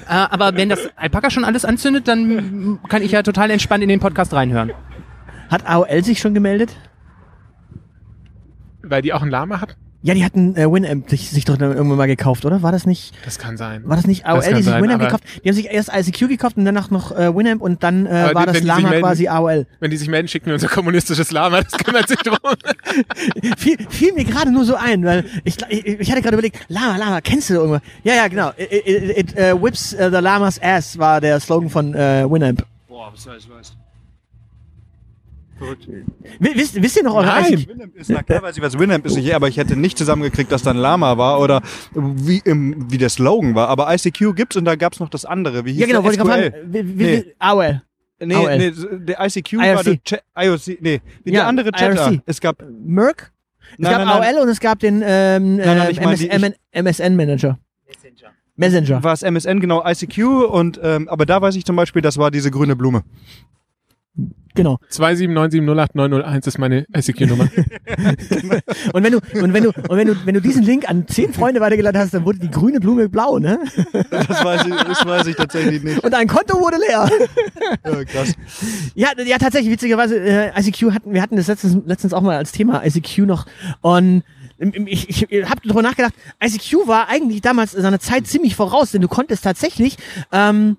Äh, aber wenn das Alpaka schon alles anzündet, dann kann ich ja total entspannt in den Podcast reinhören. Hat AOL sich schon gemeldet? weil die auch ein Lama hat, Ja, die hatten äh, Winamp sich, sich doch irgendwann mal gekauft, oder? War das nicht? das kann sein. War das nicht AOL, kann die sich sein, Winamp gekauft? Die haben sich erst ICQ gekauft und danach noch äh, Winamp und dann äh, war die- das Lama melden- quasi AOL. Wenn die sich melden, schicken wir unser kommunistisches Lama, das kümmert sich drum. fiel, fiel mir gerade nur so ein, weil ich, ich, ich hatte gerade überlegt, Lama, Lama, kennst du irgendwas? Ja, ja, genau. It, it, it uh, whips uh, the Lama's ass war der Slogan von äh, Winamp. Boah, was weiß, was. Wi- Wisst, wisst ihr noch eure Nein. Winamp ist, na klar weiß ich, was Winamp ist, nicht, aber ich hätte nicht zusammengekriegt, dass da ein Lama war oder wie, im, wie der Slogan war. Aber ICQ gibt's und da gab's noch das andere. Wie hieß Ja, genau, wollte ich gerade fragen. Wie, wie, Nee. AOL. Nee, AOL. nee, der ICQ war IRC. der Chat, IOC, nee, wie Ja, der andere Chatter. IRC. Es gab, Merck? Es Nein, gab nein, nein. AOL und es gab den ähm, Nein, nein, ähm, MS, MSN-Manager. Messenger. war es MSN, genau, ICQ und, ähm, aber da weiß ich zum Beispiel, das war diese grüne Blume. Genau. 279708901 ist meine ICQ-Nummer. Und wenn du und wenn du und wenn du wenn du diesen Link an zehn Freunde weitergeleitet hast, dann wurde die grüne Blume blau, ne? Das weiß ich, das weiß ich tatsächlich nicht. Und dein Konto wurde leer. Ja, krass. Ja, ja, tatsächlich, witzigerweise, äh, ICQ hatten, wir hatten das letztens, letztens auch mal als Thema, ICQ noch. Und ähm, ich, ich, ich habe darüber nachgedacht, ICQ war eigentlich damals seiner Zeit ziemlich voraus, denn du konntest tatsächlich ähm,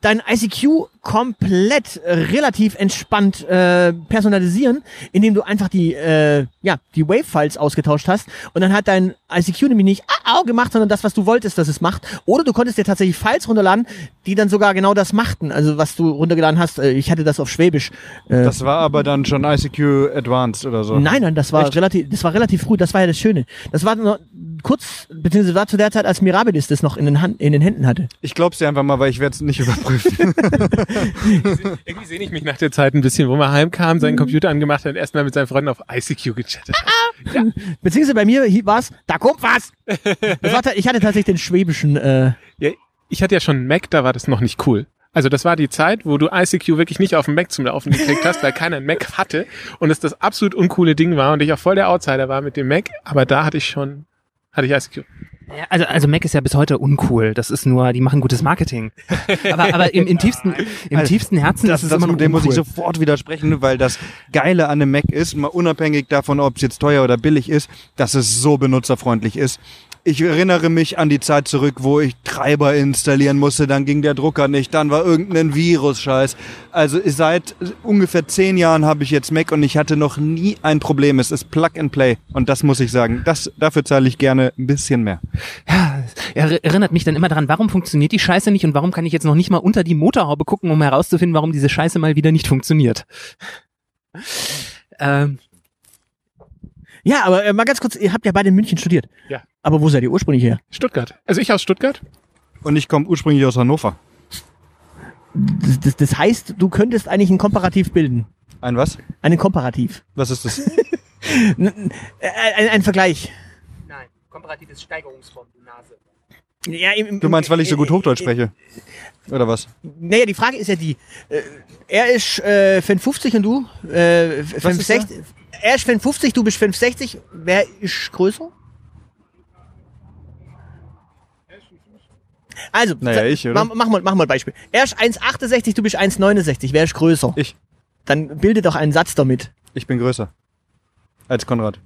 dein ICQ komplett äh, relativ entspannt äh, personalisieren, indem du einfach die äh, ja die Wave-Files ausgetauscht hast und dann hat dein ICQ nämlich nicht ah, au gemacht, sondern das, was du wolltest, dass es macht. Oder du konntest dir tatsächlich Files runterladen, die dann sogar genau das machten. Also was du runtergeladen hast, äh, ich hatte das auf Schwäbisch. Äh, Das war aber dann schon ICQ Advanced oder so. Nein, nein, das war Echt? relativ, das war relativ früh. Das war ja das Schöne. Das war noch kurz, beziehungsweise war zu der Zeit, als Mirabilis das noch in den, Hand, in den Händen hatte. Ich glaub's dir einfach mal, weil ich werde es nicht überprüfen. Irgendwie sehne ich mich nach der Zeit ein bisschen, wo man heimkam, seinen Computer angemacht hat und erstmal mit seinen Freunden auf ICQ gechattet hat. Beziehungsweise bei mir war es, da kommt was. War, ich hatte tatsächlich den schwäbischen. Äh, Ja, ich hatte ja schon einen Mac, da war das noch nicht cool. Also das war die Zeit, wo du ICQ wirklich nicht auf dem Mac zum Laufen gekriegt hast, weil keiner einen Mac hatte und es das absolut uncoole Ding war und ich auch voll der Outsider war mit dem Mac, aber da hatte ich schon, hatte ich ICQ. Ja, also, also Mac ist ja bis heute uncool. Das ist nur, die machen gutes Marketing. Aber, aber im, im tiefsten, im Also, tiefsten Herzen Das, ist es das, immer noch dem muss ich sofort widersprechen, weil das Geile an einem Mac ist, mal unabhängig davon, ob es jetzt teuer oder billig ist, dass es so benutzerfreundlich ist. Ich erinnere mich an die Zeit zurück, wo ich Treiber installieren musste, dann ging der Drucker nicht, dann war irgendein Virus-Scheiß. Also seit ungefähr zehn Jahren habe ich jetzt Mac und ich hatte noch nie ein Problem. Es ist Plug and Play und das muss ich sagen, das, dafür zahle ich gerne ein bisschen mehr. Ja, er erinnert mich dann immer daran, warum funktioniert die Scheiße nicht und warum kann ich jetzt noch nicht mal unter die Motorhaube gucken, um herauszufinden, warum diese Scheiße mal wieder nicht funktioniert. Ähm, Ja, aber äh, mal ganz kurz, ihr habt ja beide in München studiert. Ja. Aber wo seid ihr ursprünglich her? Stuttgart. Also ich aus Stuttgart. Und ich komme ursprünglich aus Hannover. Das, das, das heißt, du könntest eigentlich ein Komparativ bilden. Ein was? Einen Komparativ. Was ist das? Äh, Ein, ein Vergleich. Nein, komparatives Steigerungsform, du Nase. Ja, im, im, Du meinst, weil ich so gut Hochdeutsch äh, spreche? Oder was? Naja, die Frage ist ja die. Äh, er ist äh, 55 und du? Äh, Was ist 65. Er ist 55, du bist 65. Wer ist größer? Also, Naja, ich, oder? Mach, mach, mal, mach mal ein Beispiel. Er ist 1,68, du bist 1,69. Wer ist größer? Ich. Dann bilde doch einen Satz damit. Ich bin größer. Als Konrad.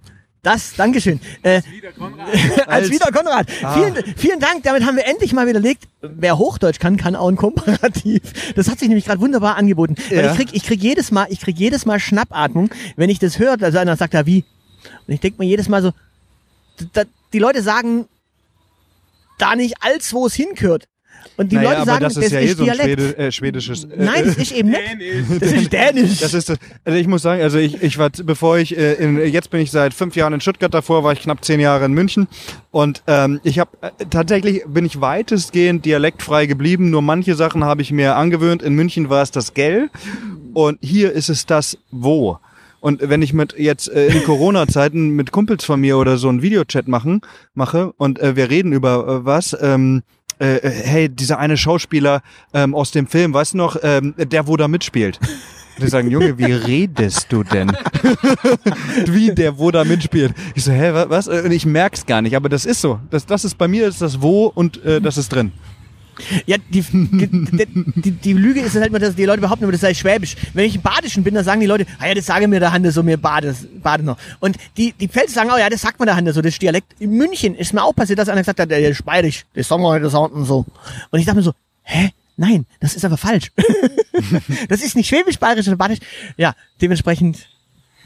Das, Dankeschön. Äh, als Als- wieder Konrad. Ah. Vielen, vielen Dank. Damit haben wir endlich mal widerlegt, wer Hochdeutsch kann, kann auch ein Komparativ. Das hat sich nämlich gerade wunderbar angeboten. Ja. ich krieg, ich krieg jedes Mal, ich krieg jedes Mal Schnappatmung, wenn ich das höre. Also einer sagt da wie. Und ich denke mir jedes Mal so, da, die Leute sagen da nicht als wo es hingehört. Und die naja, Leute sagen, das ist ja eh so ein Dialekt. Schwede, äh, schwedisches. Äh, Nein, das ist eben nicht. Das ist Dänisch. Das ist, also ich muss sagen, also ich, ich war, bevor ich, äh, in, jetzt bin ich seit fünf Jahren in Stuttgart, davor war ich knapp zehn Jahre in München und ähm, ich habe äh, tatsächlich bin ich weitestgehend dialektfrei geblieben, nur manche Sachen habe ich mir angewöhnt. In München war es das Gell und hier ist es das Wo. Und wenn ich mit jetzt äh, in Corona-Zeiten mit Kumpels von mir oder so einen Videochat machen, mache und äh, wir reden über äh, was, ähm, äh, äh, hey, dieser eine Schauspieler ähm, aus dem Film, weißt du noch, ähm, der wo da mitspielt. Und die sagen, Junge, wie redest du denn? wie der wo da mitspielt. Ich so, hä, wa- was? Und ich merk's gar nicht, aber das ist so. Das, das ist bei mir ist das wo und äh, das ist drin. Ja, die, die, die, die Lüge ist halt immer, dass die Leute behaupten, immer, das sei Schwäbisch. Wenn ich im Badischen bin, dann sagen die Leute, ah ja, das sage mir der Hande so, mir Bades, Badener. Und die, die Pfälzer sagen, oh ja, das sagt man der Hande so, das ist Dialekt. In München ist mir auch passiert, dass einer gesagt hat, der ist bayerisch, das sagen wir heute so und so. Und ich dachte mir so, hä? Nein, das ist aber falsch. das ist nicht Schwäbisch, Bayerisch oder Badisch. Ja, dementsprechend,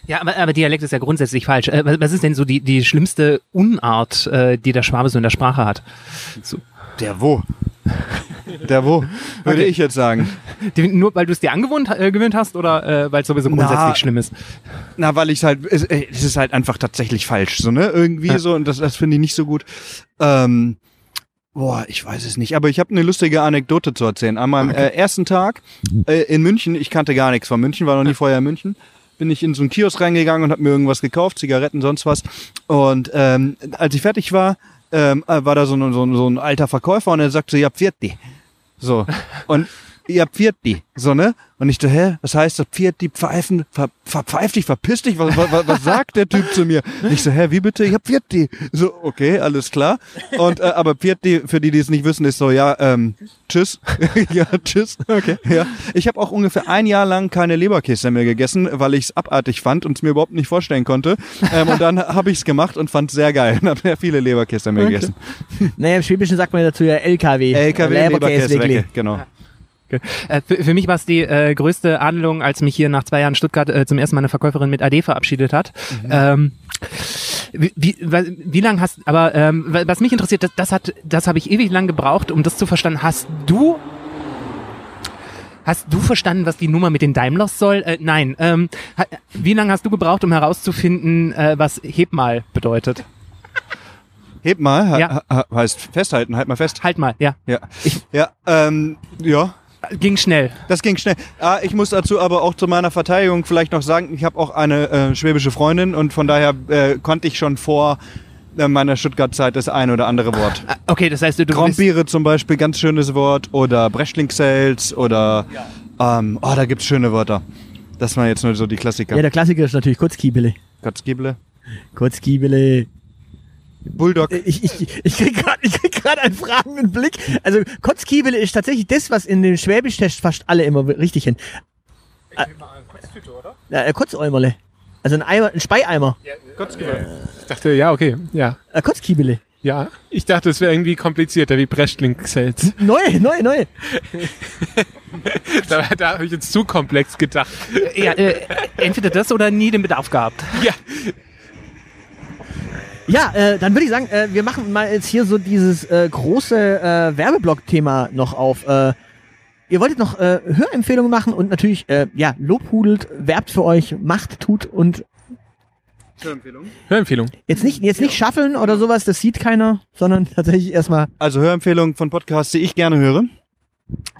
Ja, aber, aber Dialekt ist ja grundsätzlich falsch. Äh, was- was ist denn so die, die schlimmste Unart, äh, die der Schwabe so in der Sprache hat? So, Der wo? Der wo? Würde Okay. ich jetzt sagen. die, nur weil du es dir angewohnt äh, gewöhnt hast oder äh, weil es sowieso grundsätzlich Na, schlimm ist? Na, weil ich halt, es, äh, es ist halt einfach tatsächlich falsch, so, ne? Irgendwie Ja. so, und das, das finde ich nicht so gut. Ähm, boah, ich weiß es nicht, aber ich habe eine lustige Anekdote zu erzählen. An meinem äh, ersten Tag äh, in München, ich kannte gar nichts von München, war noch nie vorher in München, bin ich in so einen Kiosk reingegangen und habe mir irgendwas gekauft, Zigaretten, sonst was. Und ähm, als ich fertig war, ähm, äh, war da so, ein- so, ein- so ein alter Verkäufer und er sagte, ja, Pfirti. So. Und ihr Pfirti, so, ne? Und ich so, hä, was heißt das? Pfirti, pfeifen, ver, verpfeif dich, verpiss dich, was, was, was sagt der Typ zu mir? Und ich so, hä, wie bitte? Ich hab Pfirti. So, okay, alles klar. Und, äh, aber Pfirti, für die, die es nicht wissen, ist so, ja, ähm, tschüss. ja, tschüss. Okay. Ja. Ich habe auch ungefähr ein Jahr lang keine Leberkäse mehr gegessen, weil ich es abartig fand und es mir überhaupt nicht vorstellen konnte. Ähm, und dann habe ich es gemacht und fand es sehr geil und habe sehr viele Leberkäse mehr gegessen. naja, im Schwäbischen sagt man dazu ja LKW. LKW, Leberkäsewegli. Leberkäse, genau. Äh, für, für mich war es die äh, größte Adelung, als mich hier nach zwei Jahren Stuttgart äh, zum ersten Mal eine Verkäuferin mit AD verabschiedet hat. Ähm, wie, wie, wie lang hast, aber ähm, wa- was mich interessiert, das, das hat, das habe ich ewig lang gebraucht, um das zu verstanden. Hast du, hast du verstanden, was die Nummer mit den Daimlers soll? Äh, nein. Ähm, wie lange hast du gebraucht, um herauszufinden, äh, was heb mal bedeutet? Heb mal, Ja. heißt festhalten, halt mal fest. Halt mal, ja. Ja, ja, ähm, ja, Ging schnell. das ging schnell. Ah, ich muss dazu aber auch zu meiner Verteidigung vielleicht noch sagen, ich habe auch eine äh, schwäbische Freundin und von daher äh, konnte ich schon vor äh, meiner Stuttgart-Zeit das ein oder andere Wort. Ah, Okay, das heißt, du, Grandbiere zum Beispiel, ganz schönes Wort. Oder Breschlingsels oder, ähm, oh, da gibt's schöne Wörter. Das waren jetzt nur so die Klassiker. Ja, der Klassiker ist natürlich Kurzkiebele. Kotzgible. Kurzkiebele. Bulldog. Ich, ich, ich krieg gerade ich krieg grad einen fragenden Blick. Also Kotzkiebele ist tatsächlich das, was in dem Schwäbisch-Test fast alle immer richtig hin. Ja, äh, Kotzäumerle. Also ein Eimer, ein Speieimer. Ich dachte, ja, okay, ja. Äh, Kotzkiebele. Ja, ich dachte, es wäre irgendwie komplizierter wie Brechtling-Cells. Neu, neu, neu. da da habe ich jetzt zu komplex gedacht. Ja, äh, entweder das oder nie den Bedarf gehabt. Ja, Ja, äh, dann würde ich sagen, äh, wir machen mal jetzt hier so dieses äh, große äh, Werbeblock-Thema noch auf. Äh, ihr wolltet noch äh, Hörempfehlungen machen und natürlich, äh, ja, lobhudelt, werbt für euch, macht, tut und Hörempfehlung. jetzt nicht, jetzt nicht schaffeln oder sowas, das sieht keiner, sondern tatsächlich erstmal. Also Hörempfehlungen von Podcasts, die ich gerne höre.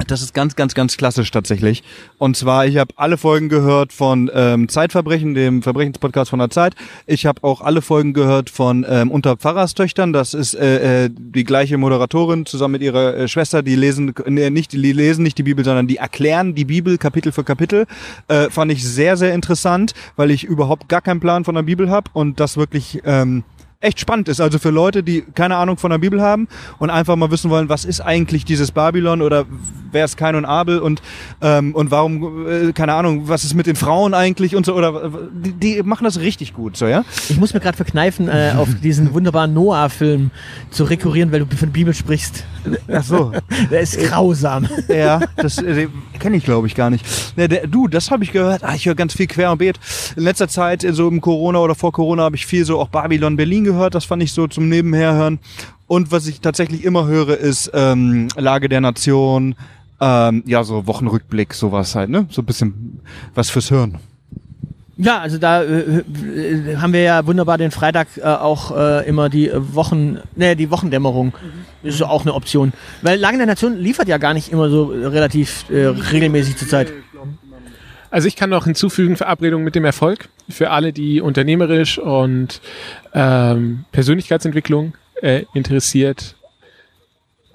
Das ist ganz, ganz, ganz klassisch tatsächlich. Und zwar, ich habe alle Folgen gehört von ähm, Zeitverbrechen, dem Verbrechenspodcast von der Zeit. Ich habe auch alle Folgen gehört von ähm, Unter Pfarrerstöchtern. Das ist äh, äh, die gleiche Moderatorin zusammen mit ihrer äh, Schwester. Die lesen nee, nicht, die lesen nicht die Bibel, sondern die erklären die Bibel Kapitel für Kapitel. Äh, fand ich sehr, sehr interessant, weil ich überhaupt gar keinen Plan von der Bibel habe und das wirklich ähm, echt spannend ist. Also für Leute, die keine Ahnung von der Bibel haben und einfach mal wissen wollen, was ist eigentlich dieses Babylon oder wer ist Kain und Abel und ähm, und warum äh, keine Ahnung, was ist mit den Frauen eigentlich und so oder äh, die, die machen das richtig gut, so ja. Ich muss mir gerade verkneifen, äh, auf diesen wunderbaren Noah-Film zu rekurrieren, weil du von Bibel sprichst. Ach so. Der ist grausam. Ja, das äh, kenne ich glaube ich gar nicht. Ne, der, du, das habe ich gehört. Ah, ich höre ganz viel quer und beet. In letzter Zeit, äh, so im Corona oder vor Corona, habe ich viel so auch Babylon Berlin gehört. Das fand ich so zum Nebenherhören. Und was ich tatsächlich immer höre, ist ähm, Lage der Nation. Ähm, ja, so Wochenrückblick, sowas halt, ne? So ein bisschen was fürs Hirn. Ja, also da äh, äh, haben wir ja wunderbar den Freitag äh, auch äh, immer die Wochen, ne, die Wochendämmerung. Ist so auch eine Option. Weil Lagen der Nation liefert ja gar nicht immer so relativ äh, regelmäßig zur Zeit. Also ich kann noch hinzufügen, Verabredung mit dem Erfolg für alle, die unternehmerisch und ähm, Persönlichkeitsentwicklung äh, interessiert.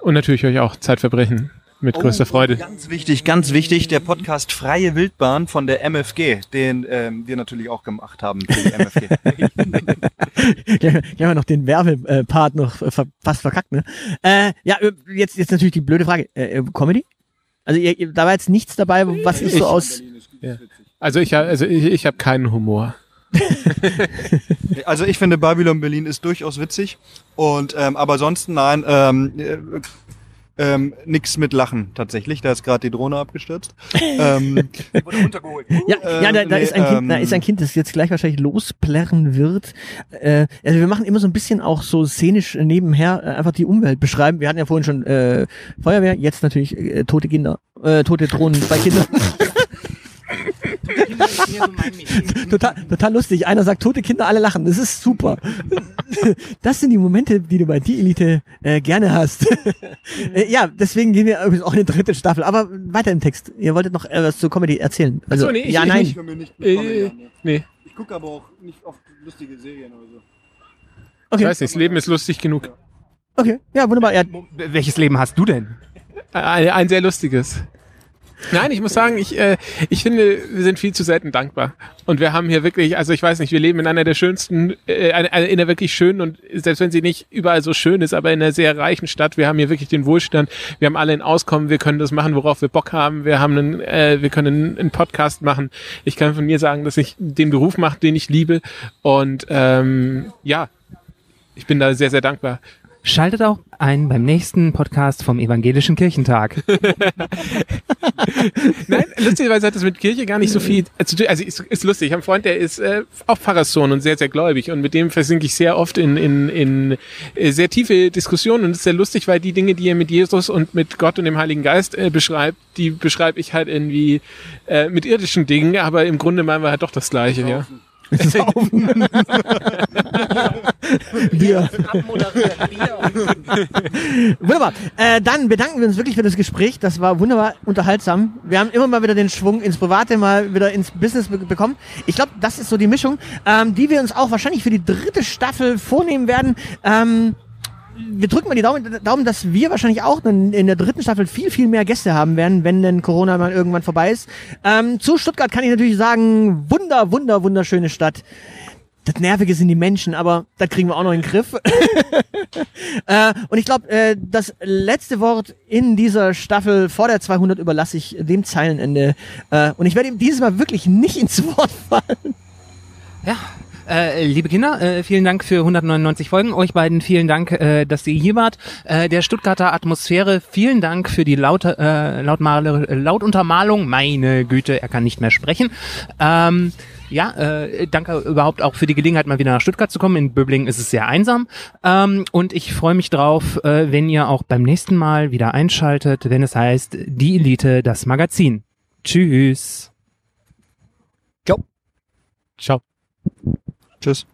Und natürlich euch auch Zeitverbrechen mit größter Freude. Ganz wichtig, ganz wichtig, der Podcast Freie Wildbahn von der MFG, den ähm, wir natürlich auch gemacht haben für die MFG. ja, wir haben noch den Werbepart noch äh, fast verkackt, ne? Äh, ja, äh, jetzt, jetzt natürlich die blöde Frage. Äh, äh, Comedy? Also ihr, ihr, da war jetzt nichts dabei, was ist so aus. Also ich, also ich, ich habe keinen Humor. Also ich finde Babylon Berlin ist durchaus witzig und ähm, aber sonst nein, ähm, äh, ähm, nix mit Lachen tatsächlich. Da ist gerade die Drohne abgestürzt. ähm, Ja, ja da, da, nee, ist ein kind, ähm, da ist ein Kind, das jetzt gleich wahrscheinlich losplärren wird. Äh, also wir machen immer so ein bisschen auch so szenisch nebenher äh, einfach die Umwelt beschreiben. Wir hatten ja vorhin schon äh, Feuerwehr, jetzt natürlich äh, tote Kinder, äh, tote Drohnen bei Kindern. total, total lustig. Einer sagt tote Kinder, alle lachen. Das ist super. Das sind die Momente, die du bei die Elite äh, gerne hast. äh, ja, deswegen gehen wir übrigens auch in die dritte Staffel. Aber weiter im Text. Ihr wolltet noch äh, was zur Comedy erzählen. Also, Ach so, nee, ich- ja, ich nein. nicht. Äh, nee, Ich gucke aber auch nicht oft lustige Serien oder so. ich Okay, weiß nicht, das Leben ist lustig genug. okay. Ja, wunderbar. Ja, Welches Leben hast du denn? Ein, ein sehr lustiges. Nein, ich muss sagen, ich, äh, ich finde, wir sind viel zu selten dankbar. Und wir haben hier wirklich, also ich weiß nicht, wir leben in einer der schönsten, äh, in einer wirklich schönen und selbst wenn sie nicht überall so schön ist, aber in einer sehr reichen Stadt. Wir haben hier wirklich den Wohlstand. Wir haben alle ein Auskommen. Wir können das machen, worauf wir Bock haben. Wir haben einen, äh, wir können einen Podcast machen. Ich kann von mir sagen, dass ich den Beruf mache, den ich liebe. Und ähm, ja, ich bin da sehr, sehr dankbar. Schaltet auch ein beim nächsten Podcast vom Evangelischen Kirchentag. Nein, lustigerweise hat das mit Kirche gar nicht so viel zu tun. Also ist, ist lustig. Ich habe einen Freund, der ist äh, auch Pfarrerssohn und sehr, sehr gläubig. Und mit dem versinke ich sehr oft in, in, in äh, sehr tiefe Diskussionen. Und es ist sehr lustig, weil die Dinge, die er mit Jesus und mit Gott und dem Heiligen Geist äh, beschreibt, die beschreibe ich halt irgendwie äh, mit irdischen Dingen. Aber im Grunde meinen wir halt doch das Gleiche, ja. Bier. Wunderbar. Äh, dann bedanken wir uns wirklich für das Gespräch. Das war wunderbar unterhaltsam. Wir haben immer mal wieder den Schwung ins Private, mal wieder ins Business be bekommen. Ich glaube, das ist so die Mischung, ähm, die wir uns auch wahrscheinlich für die dritte Staffel vornehmen werden. Ähm, wir drücken mal die Daumen, Daumen, dass wir wahrscheinlich auch in, der dritten Staffel viel, viel mehr Gäste haben werden, wenn denn Corona mal irgendwann vorbei ist. Ähm, zu Stuttgart kann ich natürlich sagen, wunder, wunder, wunderschöne Stadt. Das Nervige sind die Menschen, aber das kriegen wir auch noch in den Griff. äh, und ich glaube, äh, das letzte Wort in dieser Staffel vor der 200 überlasse ich dem Zeilenende. Äh, und ich werde ihm dieses Mal wirklich nicht ins Wort fallen. Ja, Äh, liebe Kinder, äh, vielen Dank für 199 Folgen. Euch beiden vielen Dank, äh, dass ihr hier wart. Äh, der Stuttgarter Atmosphäre, vielen Dank für die laute, äh, Lautmaler, Lautuntermalung. Meine Güte, er kann nicht mehr sprechen. Ähm, ja, äh, danke überhaupt auch für die Gelegenheit, mal wieder nach Stuttgart zu kommen. In Böblingen ist es sehr einsam. Ähm, und ich freue mich drauf, äh, wenn ihr auch beim nächsten Mal wieder einschaltet, wenn es heißt Die Elite, das Magazin. Tschüss. Ciao. Tschüss.